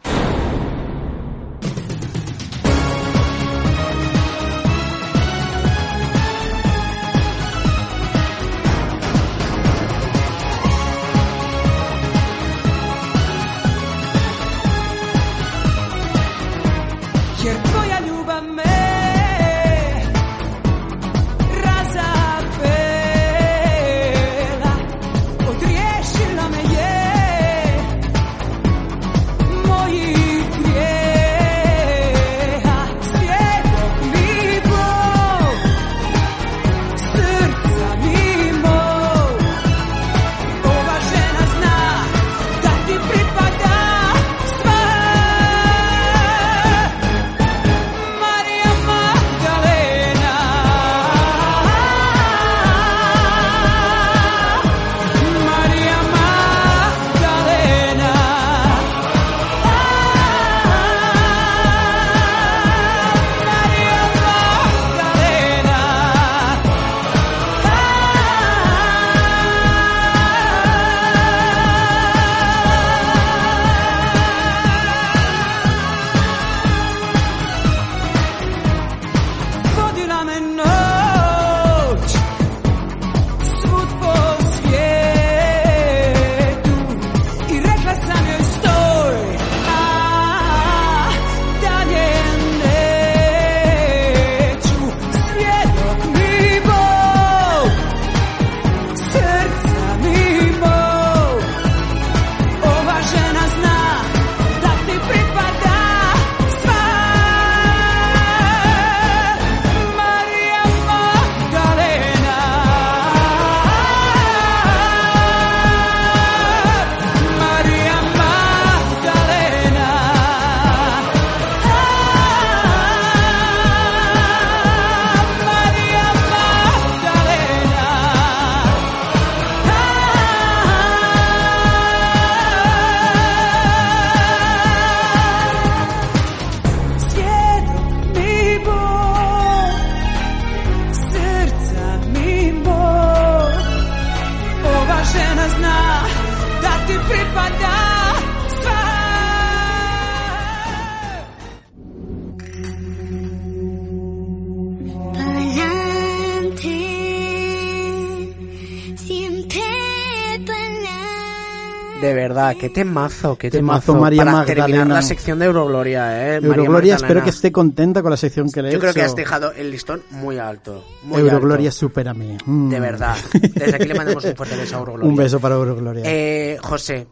Qué temazo, qué Temazo, temazo, María para Magdalena. terminar la sección de Eurogloria, eh. Eurogloria, espero que esté contenta con la sección que le he Yo creo que has dejado el listón muy alto. Muy Eurogloria, alto. supérame. Mm. De verdad. Desde aquí le mandamos un fuerte beso a Eurogloria. Un beso para Eurogloria. Eh, José,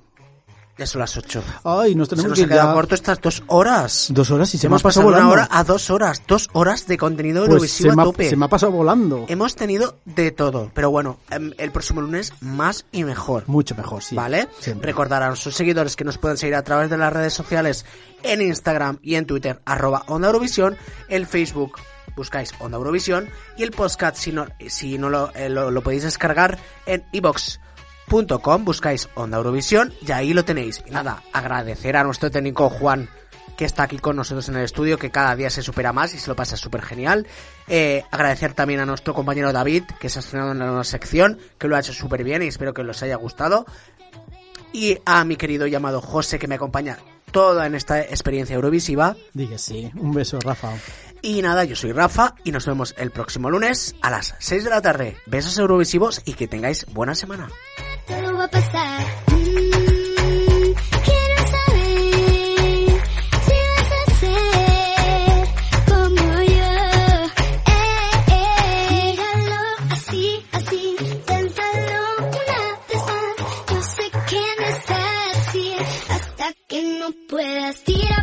ya son las 8. Ay, nos Se tenemos nos que ir corto estas dos horas. Dos horas y se me Hemos ha pasado pasado una volando. hora a dos horas. Dos horas de contenido Pues Eurovisivo se me, a ha, tope. se me ha pasado volando. Hemos tenido de todo. Pero bueno, em, el próximo lunes más y mejor. Mucho mejor, sí. ¿Vale? Siempre. Recordar a nuestros seguidores que nos pueden seguir a través de las redes sociales en Instagram y en Twitter, arroba Onda Eurovisión, el Facebook buscáis Onda Eurovisión y el podcast si no, si no lo, eh, lo, lo podéis descargar en ibox.com, buscáis Onda Eurovisión y ahí lo tenéis. Y nada, agradecer a nuestro técnico Juan que está aquí con nosotros en el estudio, que cada día se supera más y se lo pasa súper genial. Eh, agradecer también a nuestro compañero David, que se ha estrenado en la nueva sección, que lo ha hecho súper bien y espero que os haya gustado. Y a mi querido llamado José, que me acompaña toda en esta experiencia eurovisiva. Diga sí. Un beso, Rafa. Y nada, yo soy Rafa y nos vemos el próximo lunes a las 6 de la tarde. Besos eurovisivos y que tengáis buena semana todo va a pasar. Mm, quiero saber si vas a ser como yo. Eh, eh. Así, así, téntalo una vez más. Yo sé que no está así hasta que no puedas tirar.